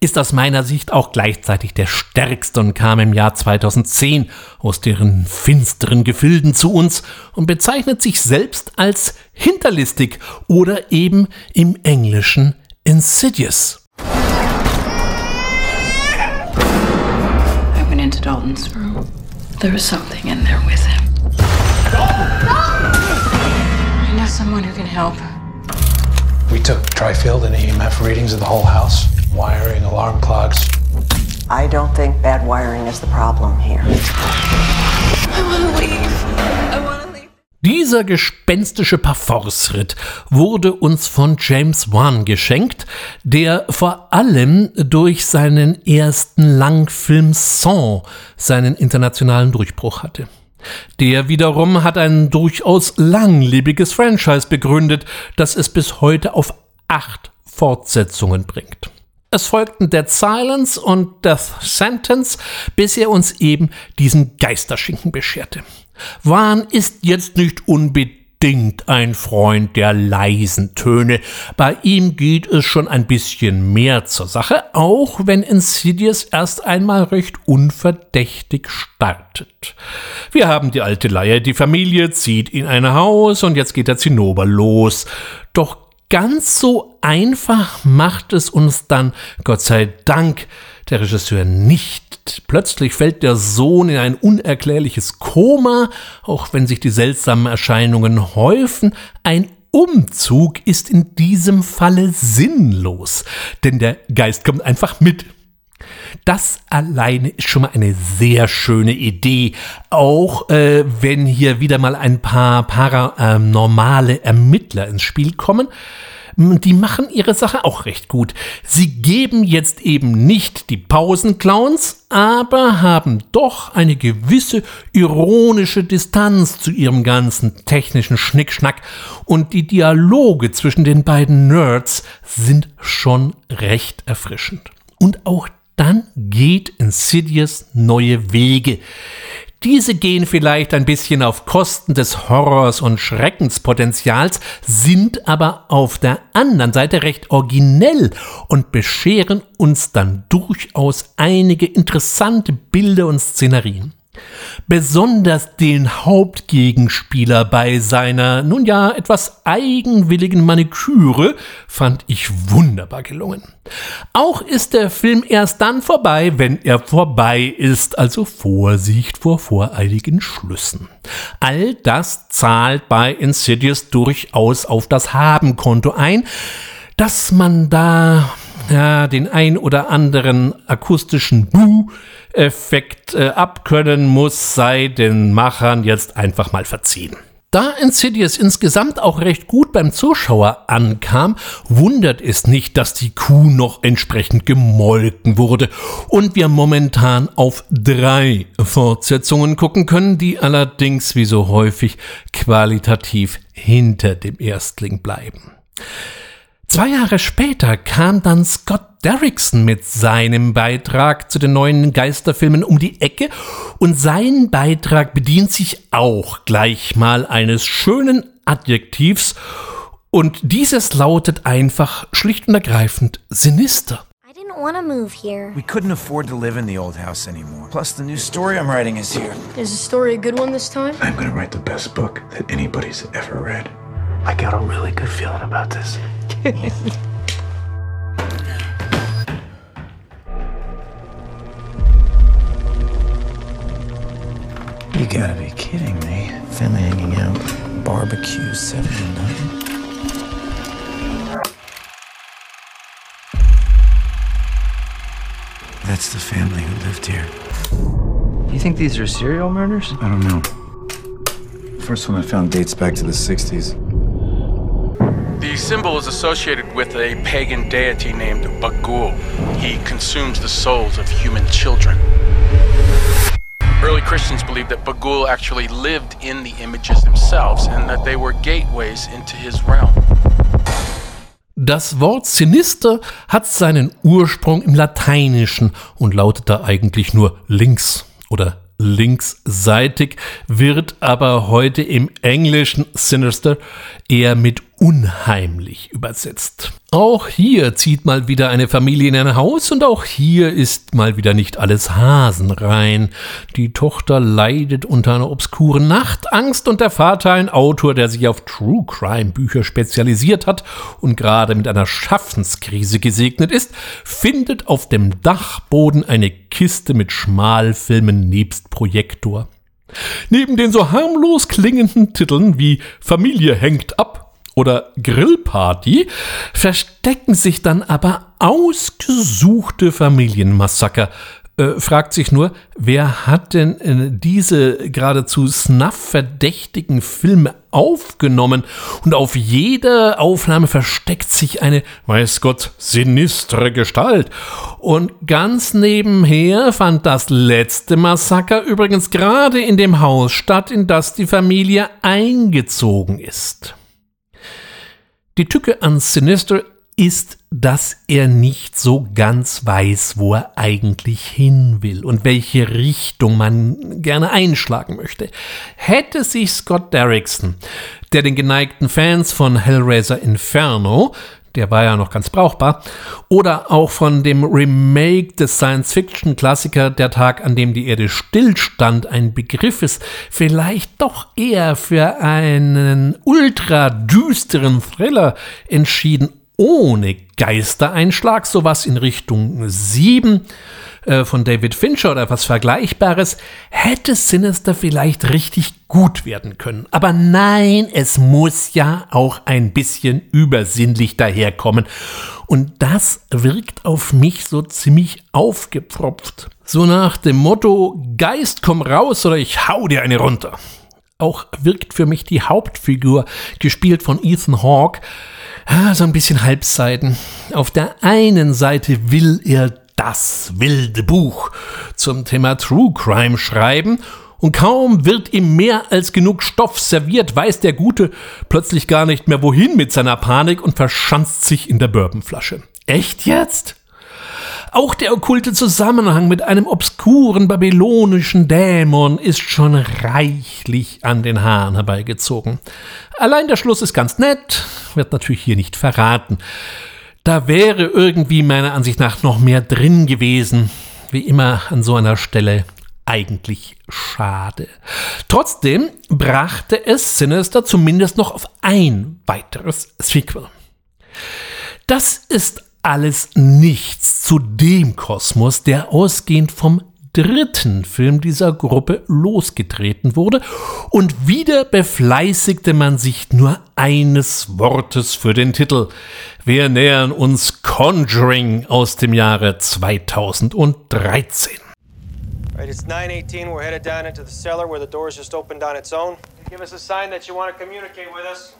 ist aus meiner Sicht auch gleichzeitig der stärkste und kam im Jahr 2010 aus deren finsteren Gefilden zu uns und bezeichnet sich selbst als hinterlistig oder eben im Englischen Insidious. I went into Dalton's room. There was something in there with him. I know someone who can help. We took tri-field and EMF readings of the whole house. Wiring, alarm clocks. I don't think bad wiring is the problem here. I want to leave. Dieser gespenstische Parforce-Ritt wurde uns von James Wan geschenkt, der vor allem durch seinen ersten Langfilm Song seinen internationalen Durchbruch hatte. Der wiederum hat ein durchaus langlebiges Franchise begründet, das es bis heute auf acht Fortsetzungen bringt. Es folgten Dead Silence und Death Sentence, bis er uns eben diesen Geisterschinken bescherte. Wahn ist jetzt nicht unbedingt ein Freund der leisen Töne. Bei ihm geht es schon ein bisschen mehr zur Sache, auch wenn Insidious erst einmal recht unverdächtig startet. Wir haben die alte Leier, die Familie zieht in ein Haus und jetzt geht der Zinnober los. Doch ganz so einfach macht es uns dann, Gott sei Dank, der Regisseur nicht. Plötzlich fällt der Sohn in ein unerklärliches Koma, auch wenn sich die seltsamen Erscheinungen häufen. Ein Umzug ist in diesem Falle sinnlos, denn der Geist kommt einfach mit. Das alleine ist schon mal eine sehr schöne Idee, auch äh, wenn hier wieder mal ein paar paranormale Ermittler ins Spiel kommen. Die machen ihre Sache auch recht gut. Sie geben jetzt eben nicht die Pausenclowns, aber haben doch eine gewisse ironische Distanz zu ihrem ganzen technischen Schnickschnack und die Dialoge zwischen den beiden Nerds sind schon recht erfrischend. Und auch dann geht Insidious neue Wege. Diese gehen vielleicht ein bisschen auf Kosten des Horrors und Schreckenspotenzials, sind aber auf der anderen Seite recht originell und bescheren uns dann durchaus einige interessante Bilder und Szenerien. Besonders den Hauptgegenspieler bei seiner, nun ja, etwas eigenwilligen Maniküre fand ich wunderbar gelungen. Auch ist der Film erst dann vorbei, wenn er vorbei ist, also Vorsicht vor voreiligen Schlüssen. All das zahlt bei Insidious durchaus auf das Habenkonto ein, dass man da ja, den ein oder anderen akustischen Buh-Effekt äh, abkönnen muss, sei den Machern jetzt einfach mal verziehen. Da Insidious insgesamt auch recht gut beim Zuschauer ankam, wundert es nicht, dass die Kuh noch entsprechend gemolken wurde und wir momentan auf drei Fortsetzungen gucken können, die allerdings wie so häufig qualitativ hinter dem Erstling bleiben. Zwei Jahre später kam dann Scott Derrickson mit seinem Beitrag zu den neuen Geisterfilmen um die Ecke und sein Beitrag bedient sich auch gleich mal eines schönen Adjektivs und dieses lautet einfach schlicht und ergreifend sinister. want to move here. We couldn't afford to live in the old house anymore. Plus, the new story I'm writing is here. Is the story a good one this time? I'm gonna write the best book that anybody's ever read. I got a really good feeling about this. You gotta be kidding me. Family hanging out, barbecue, 79. That's the family who lived here. You think these are serial murders? I don't know. First one I found dates back to the 60s. The symbol is associated with a pagan deity named Bagul. He consumes the souls of human children. Early Christians believed that Bagul actually lived in the images themselves and that they were gateways into his realm. Das Wort sinister hat seinen Ursprung im Lateinischen und lautet da eigentlich nur links oder linksseitig, wird aber heute im Englischen sinister eher mit unheimlich übersetzt. Auch hier zieht mal wieder eine Familie in ein Haus und auch hier ist mal wieder nicht alles hasenrein. Die Tochter leidet unter einer obskuren Nachtangst und der Vater, ein Autor, der sich auf True Crime Bücher spezialisiert hat und gerade mit einer Schaffenskrise gesegnet ist, findet auf dem Dachboden eine Kiste mit Schmalfilmen nebst Projektor. Neben den so harmlos klingenden Titeln wie Familie hängt ab oder Grillparty verstecken sich dann aber ausgesuchte Familienmassaker. Äh, fragt sich nur, wer hat denn äh, diese geradezu snuff-verdächtigen Filme aufgenommen? Und auf jeder Aufnahme versteckt sich eine, weiß Gott, sinistre Gestalt. Und ganz nebenher fand das letzte Massaker übrigens gerade in dem Haus statt, in das die Familie eingezogen ist. Die Tücke an Sinister ist, dass er nicht so ganz weiß, wo er eigentlich hin will und welche Richtung man gerne einschlagen möchte. Hätte sich Scott Derrickson, der den geneigten Fans von Hellraiser Inferno der war ja noch ganz brauchbar. Oder auch von dem Remake des Science-Fiction-Klassiker Der Tag, an dem die Erde stillstand, ein Begriff ist, vielleicht doch eher für einen ultra düsteren Thriller entschieden, ohne Geistereinschlag, sowas in Richtung 7 äh, von David Fincher oder was Vergleichbares, hätte Sinister vielleicht richtig gut werden können. Aber nein, es muss ja auch ein bisschen übersinnlich daherkommen. Und das wirkt auf mich so ziemlich aufgepfropft. So nach dem Motto, Geist komm raus oder ich hau dir eine runter. Auch wirkt für mich die Hauptfigur, gespielt von Ethan Hawke, ah, so ein bisschen halbseiten. Auf der einen Seite will er das wilde Buch zum Thema True Crime schreiben und kaum wird ihm mehr als genug Stoff serviert, weiß der Gute plötzlich gar nicht mehr wohin mit seiner Panik und verschanzt sich in der Bourbonflasche. Echt jetzt? Auch der okkulte Zusammenhang mit einem obskuren babylonischen Dämon ist schon reichlich an den Haaren herbeigezogen. Allein der Schluss ist ganz nett, wird natürlich hier nicht verraten. Da wäre irgendwie meiner Ansicht nach noch mehr drin gewesen. Wie immer an so einer Stelle eigentlich schade. Trotzdem brachte es Sinister zumindest noch auf ein weiteres Sequel. Das ist alles nichts zu dem Kosmos, der ausgehend vom dritten Film dieser Gruppe losgetreten wurde, und wieder befleißigte man sich nur eines Wortes für den Titel. Wir nähern uns Conjuring aus dem Jahre 2013. Right, it's 918. We're headed down into the cellar where the door's just opened on its own. Give us a sign that you want to communicate with us.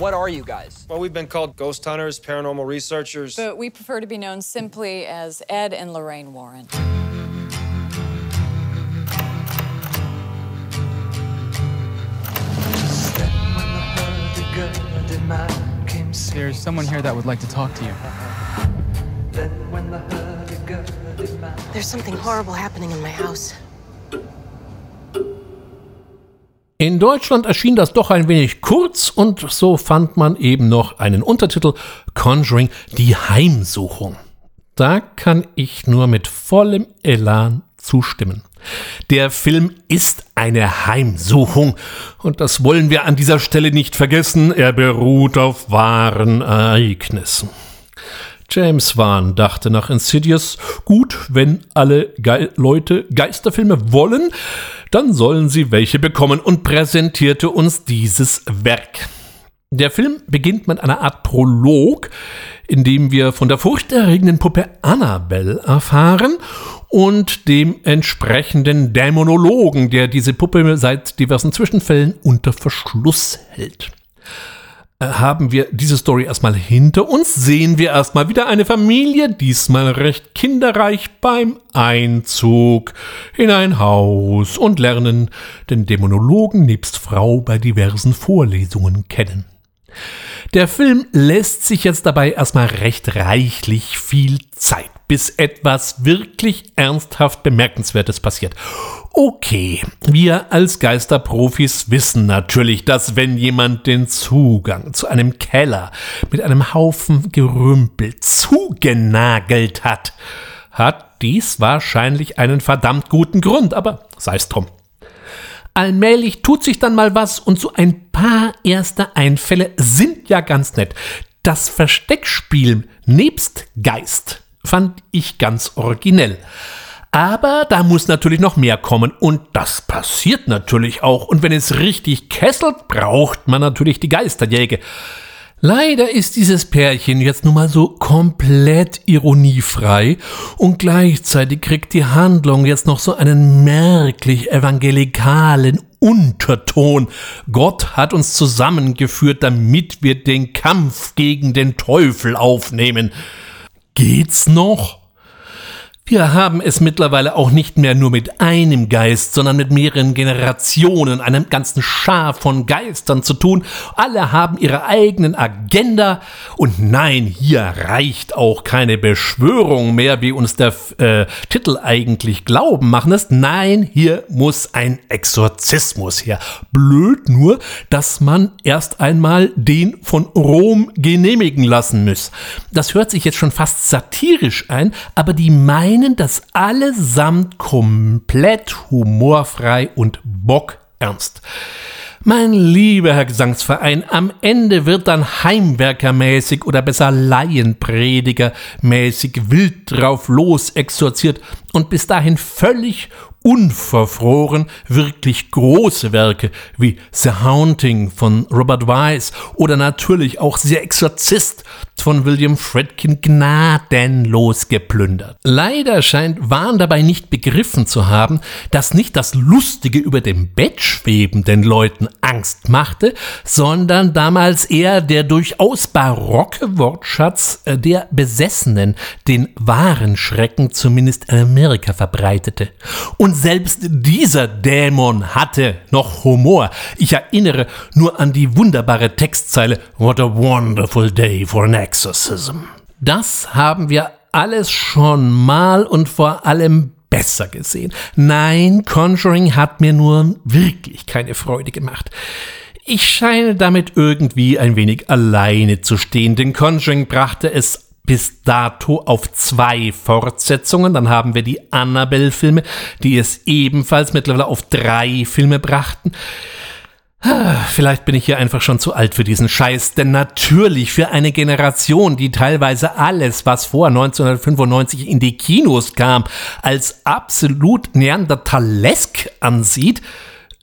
What are you guys? Well, we've been called ghost hunters, paranormal researchers. But we prefer to be known simply as Ed and Lorraine Warren. There's someone here that would like to talk to you. There's something horrible happening in my house. In Deutschland erschien das doch ein wenig kurz und so fand man eben noch einen Untertitel Conjuring die Heimsuchung. Da kann ich nur mit vollem Elan zustimmen. Der Film ist eine Heimsuchung und das wollen wir an dieser Stelle nicht vergessen. Er beruht auf wahren Ereignissen. James Wan dachte nach Insidious, gut, wenn alle Ge Leute Geisterfilme wollen, dann sollen sie welche bekommen und präsentierte uns dieses Werk. Der Film beginnt mit einer Art Prolog, in dem wir von der furchterregenden Puppe Annabelle erfahren und dem entsprechenden Dämonologen, der diese Puppe seit diversen Zwischenfällen unter Verschluss hält. Äh, haben wir diese Story erstmal hinter uns, sehen wir erstmal wieder eine Familie, diesmal recht kinderreich beim Einzug in ein Haus und lernen den Dämonologen nebst Frau bei diversen Vorlesungen kennen. Der Film lässt sich jetzt dabei erstmal recht reichlich viel Zeit, bis etwas wirklich ernsthaft Bemerkenswertes passiert. Okay, wir als Geisterprofis wissen natürlich, dass wenn jemand den Zugang zu einem Keller mit einem Haufen Gerümpel zugenagelt hat, hat dies wahrscheinlich einen verdammt guten Grund, aber sei's drum. Allmählich tut sich dann mal was und so ein paar erste Einfälle sind ja ganz nett. Das Versteckspiel nebst Geist fand ich ganz originell. Aber da muss natürlich noch mehr kommen und das passiert natürlich auch. Und wenn es richtig kesselt, braucht man natürlich die Geisterjäge. Leider ist dieses Pärchen jetzt nun mal so komplett ironiefrei und gleichzeitig kriegt die Handlung jetzt noch so einen merklich evangelikalen Unterton. Gott hat uns zusammengeführt, damit wir den Kampf gegen den Teufel aufnehmen. Geht's noch? Wir haben es mittlerweile auch nicht mehr nur mit einem Geist, sondern mit mehreren Generationen, einem ganzen Schar von Geistern zu tun. Alle haben ihre eigenen Agenda. Und nein, hier reicht auch keine Beschwörung mehr, wie uns der äh, Titel eigentlich glauben machen lässt. Nein, hier muss ein Exorzismus her. Blöd nur, dass man erst einmal den von Rom genehmigen lassen muss. Das hört sich jetzt schon fast satirisch ein, aber die meinen meinen das allesamt komplett humorfrei und bockernst. Mein lieber Herr Gesangsverein, am Ende wird dann Heimwerkermäßig oder besser Laienpredigermäßig wild drauf los exorziert und bis dahin völlig unverfroren wirklich große Werke wie The Haunting von Robert Wise oder natürlich auch The Exorzist von William Fredkin gnadenlos geplündert. Leider scheint Wahn dabei nicht begriffen zu haben, dass nicht das Lustige über dem Bett schweben den Leuten Angst machte, sondern damals eher der durchaus barocke Wortschatz äh, der Besessenen den wahren Schrecken zumindest in Amerika verbreitete. Und selbst dieser Dämon hatte noch Humor. Ich erinnere nur an die wunderbare Textzeile What a wonderful day for an exorcism. Das haben wir alles schon mal und vor allem besser gesehen. Nein, Conjuring hat mir nur wirklich keine Freude gemacht. Ich scheine damit irgendwie ein wenig alleine zu stehen, denn Conjuring brachte es bis dato auf zwei Fortsetzungen. Dann haben wir die Annabelle-Filme, die es ebenfalls mittlerweile auf drei Filme brachten. Vielleicht bin ich hier einfach schon zu alt für diesen Scheiß, denn natürlich für eine Generation, die teilweise alles, was vor 1995 in die Kinos kam, als absolut neandertalesk ansieht,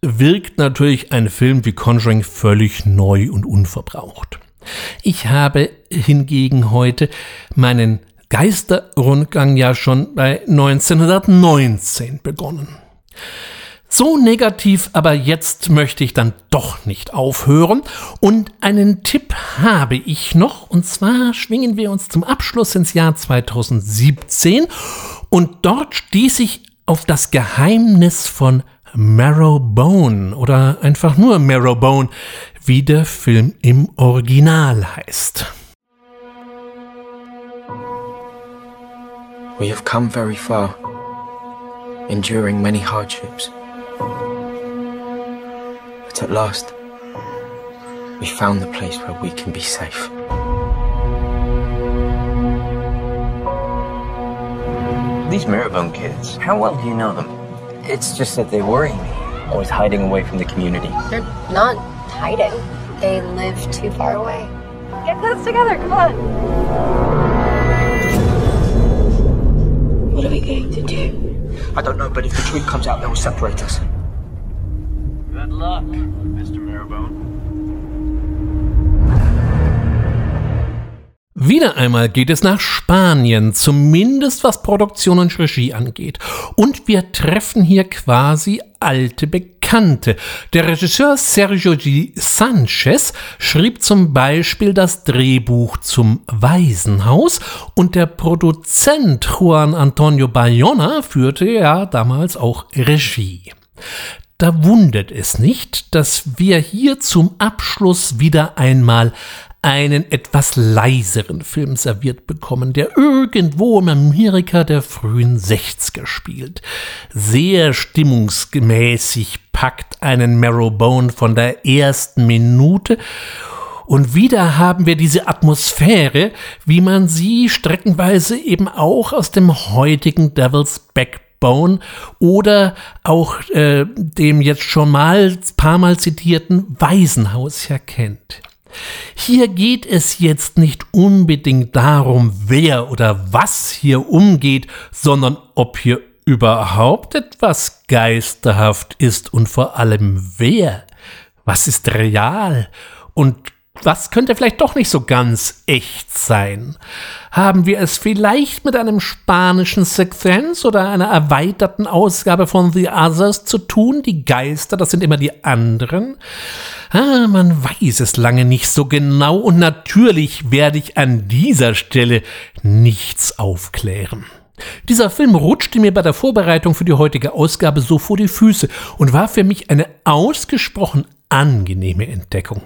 wirkt natürlich ein Film wie Conjuring völlig neu und unverbraucht. Ich habe hingegen heute meinen Geisterrundgang ja schon bei 1919 begonnen. So negativ, aber jetzt möchte ich dann doch nicht aufhören. Und einen Tipp habe ich noch. Und zwar schwingen wir uns zum Abschluss ins Jahr 2017. Und dort stieß ich auf das Geheimnis von Marrowbone oder einfach nur Marrowbone, wie der Film im Original heißt. We have come very far, enduring many hardships. But at last, we found the place where we can be safe. These Marrowbone kids, how well do you know them? It's just that they worry me, always hiding away from the community. They're not hiding. They live too far away. Get close together, come on. What are we going to do? I don't know, but if the truth comes out, they will separate us. Good luck, Mr. Marrowbone. Wieder einmal geht es nach Spanien, zumindest was Produktion und Regie angeht. Und wir treffen hier quasi alte Bekannte. Der Regisseur Sergio G. Sanchez schrieb zum Beispiel das Drehbuch zum Waisenhaus und der Produzent Juan Antonio Bayona führte ja damals auch Regie. Da wundert es nicht, dass wir hier zum Abschluss wieder einmal einen etwas leiseren Film serviert bekommen, der irgendwo in Amerika der frühen 60er spielt. Sehr stimmungsgemäßig packt einen Marrowbone von der ersten Minute und wieder haben wir diese Atmosphäre, wie man sie streckenweise eben auch aus dem heutigen Devil's Backbone oder auch äh, dem jetzt schon mal paar Mal zitierten Waisenhaus ja kennt. Hier geht es jetzt nicht unbedingt darum, wer oder was hier umgeht, sondern ob hier überhaupt etwas geisterhaft ist und vor allem wer. Was ist real und was könnte vielleicht doch nicht so ganz echt sein? Haben wir es vielleicht mit einem spanischen Sequenz oder einer erweiterten Ausgabe von The Others zu tun? Die Geister, das sind immer die anderen. Ah, man weiß es lange nicht so genau und natürlich werde ich an dieser Stelle nichts aufklären. Dieser Film rutschte mir bei der Vorbereitung für die heutige Ausgabe so vor die Füße und war für mich eine ausgesprochen angenehme Entdeckung.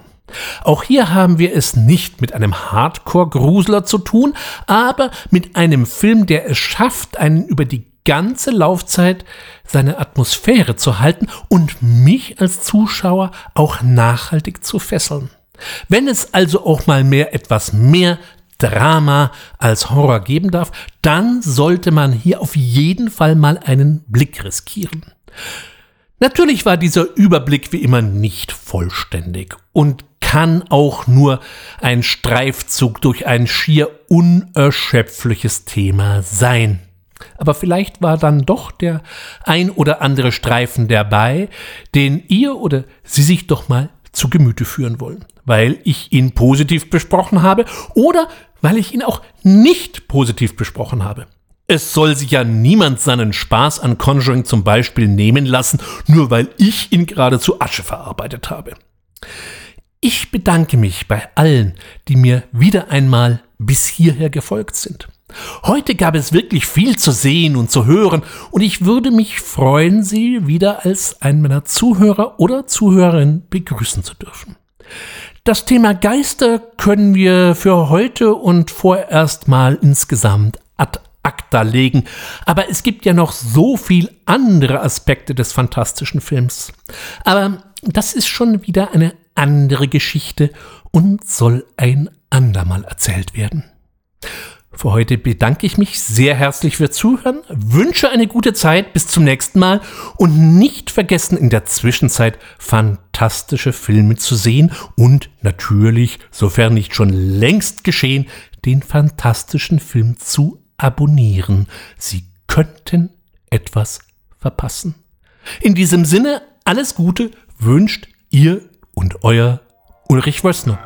Auch hier haben wir es nicht mit einem Hardcore-Grusler zu tun, aber mit einem Film, der es schafft, einen über die ganze Laufzeit seine Atmosphäre zu halten und mich als Zuschauer auch nachhaltig zu fesseln. Wenn es also auch mal mehr etwas mehr Drama als Horror geben darf, dann sollte man hier auf jeden Fall mal einen Blick riskieren. Natürlich war dieser Überblick wie immer nicht vollständig und kann auch nur ein Streifzug durch ein schier unerschöpfliches Thema sein. Aber vielleicht war dann doch der ein oder andere Streifen dabei, den ihr oder sie sich doch mal zu Gemüte führen wollen, weil ich ihn positiv besprochen habe oder weil ich ihn auch nicht positiv besprochen habe. Es soll sich ja niemand seinen Spaß an Conjuring zum Beispiel nehmen lassen, nur weil ich ihn gerade zu Asche verarbeitet habe. Ich bedanke mich bei allen, die mir wieder einmal bis hierher gefolgt sind. Heute gab es wirklich viel zu sehen und zu hören, und ich würde mich freuen, Sie wieder als einen meiner Zuhörer oder Zuhörerinnen begrüßen zu dürfen. Das Thema Geister können wir für heute und vorerst mal insgesamt ad acta legen, aber es gibt ja noch so viel andere Aspekte des fantastischen Films. Aber das ist schon wieder eine andere Geschichte und soll ein andermal erzählt werden. Für heute bedanke ich mich sehr herzlich für Zuhören, wünsche eine gute Zeit, bis zum nächsten Mal und nicht vergessen in der Zwischenzeit fantastische Filme zu sehen und natürlich, sofern nicht schon längst geschehen, den fantastischen Film zu abonnieren. Sie könnten etwas verpassen. In diesem Sinne, alles Gute wünscht ihr und euer Ulrich Wössner.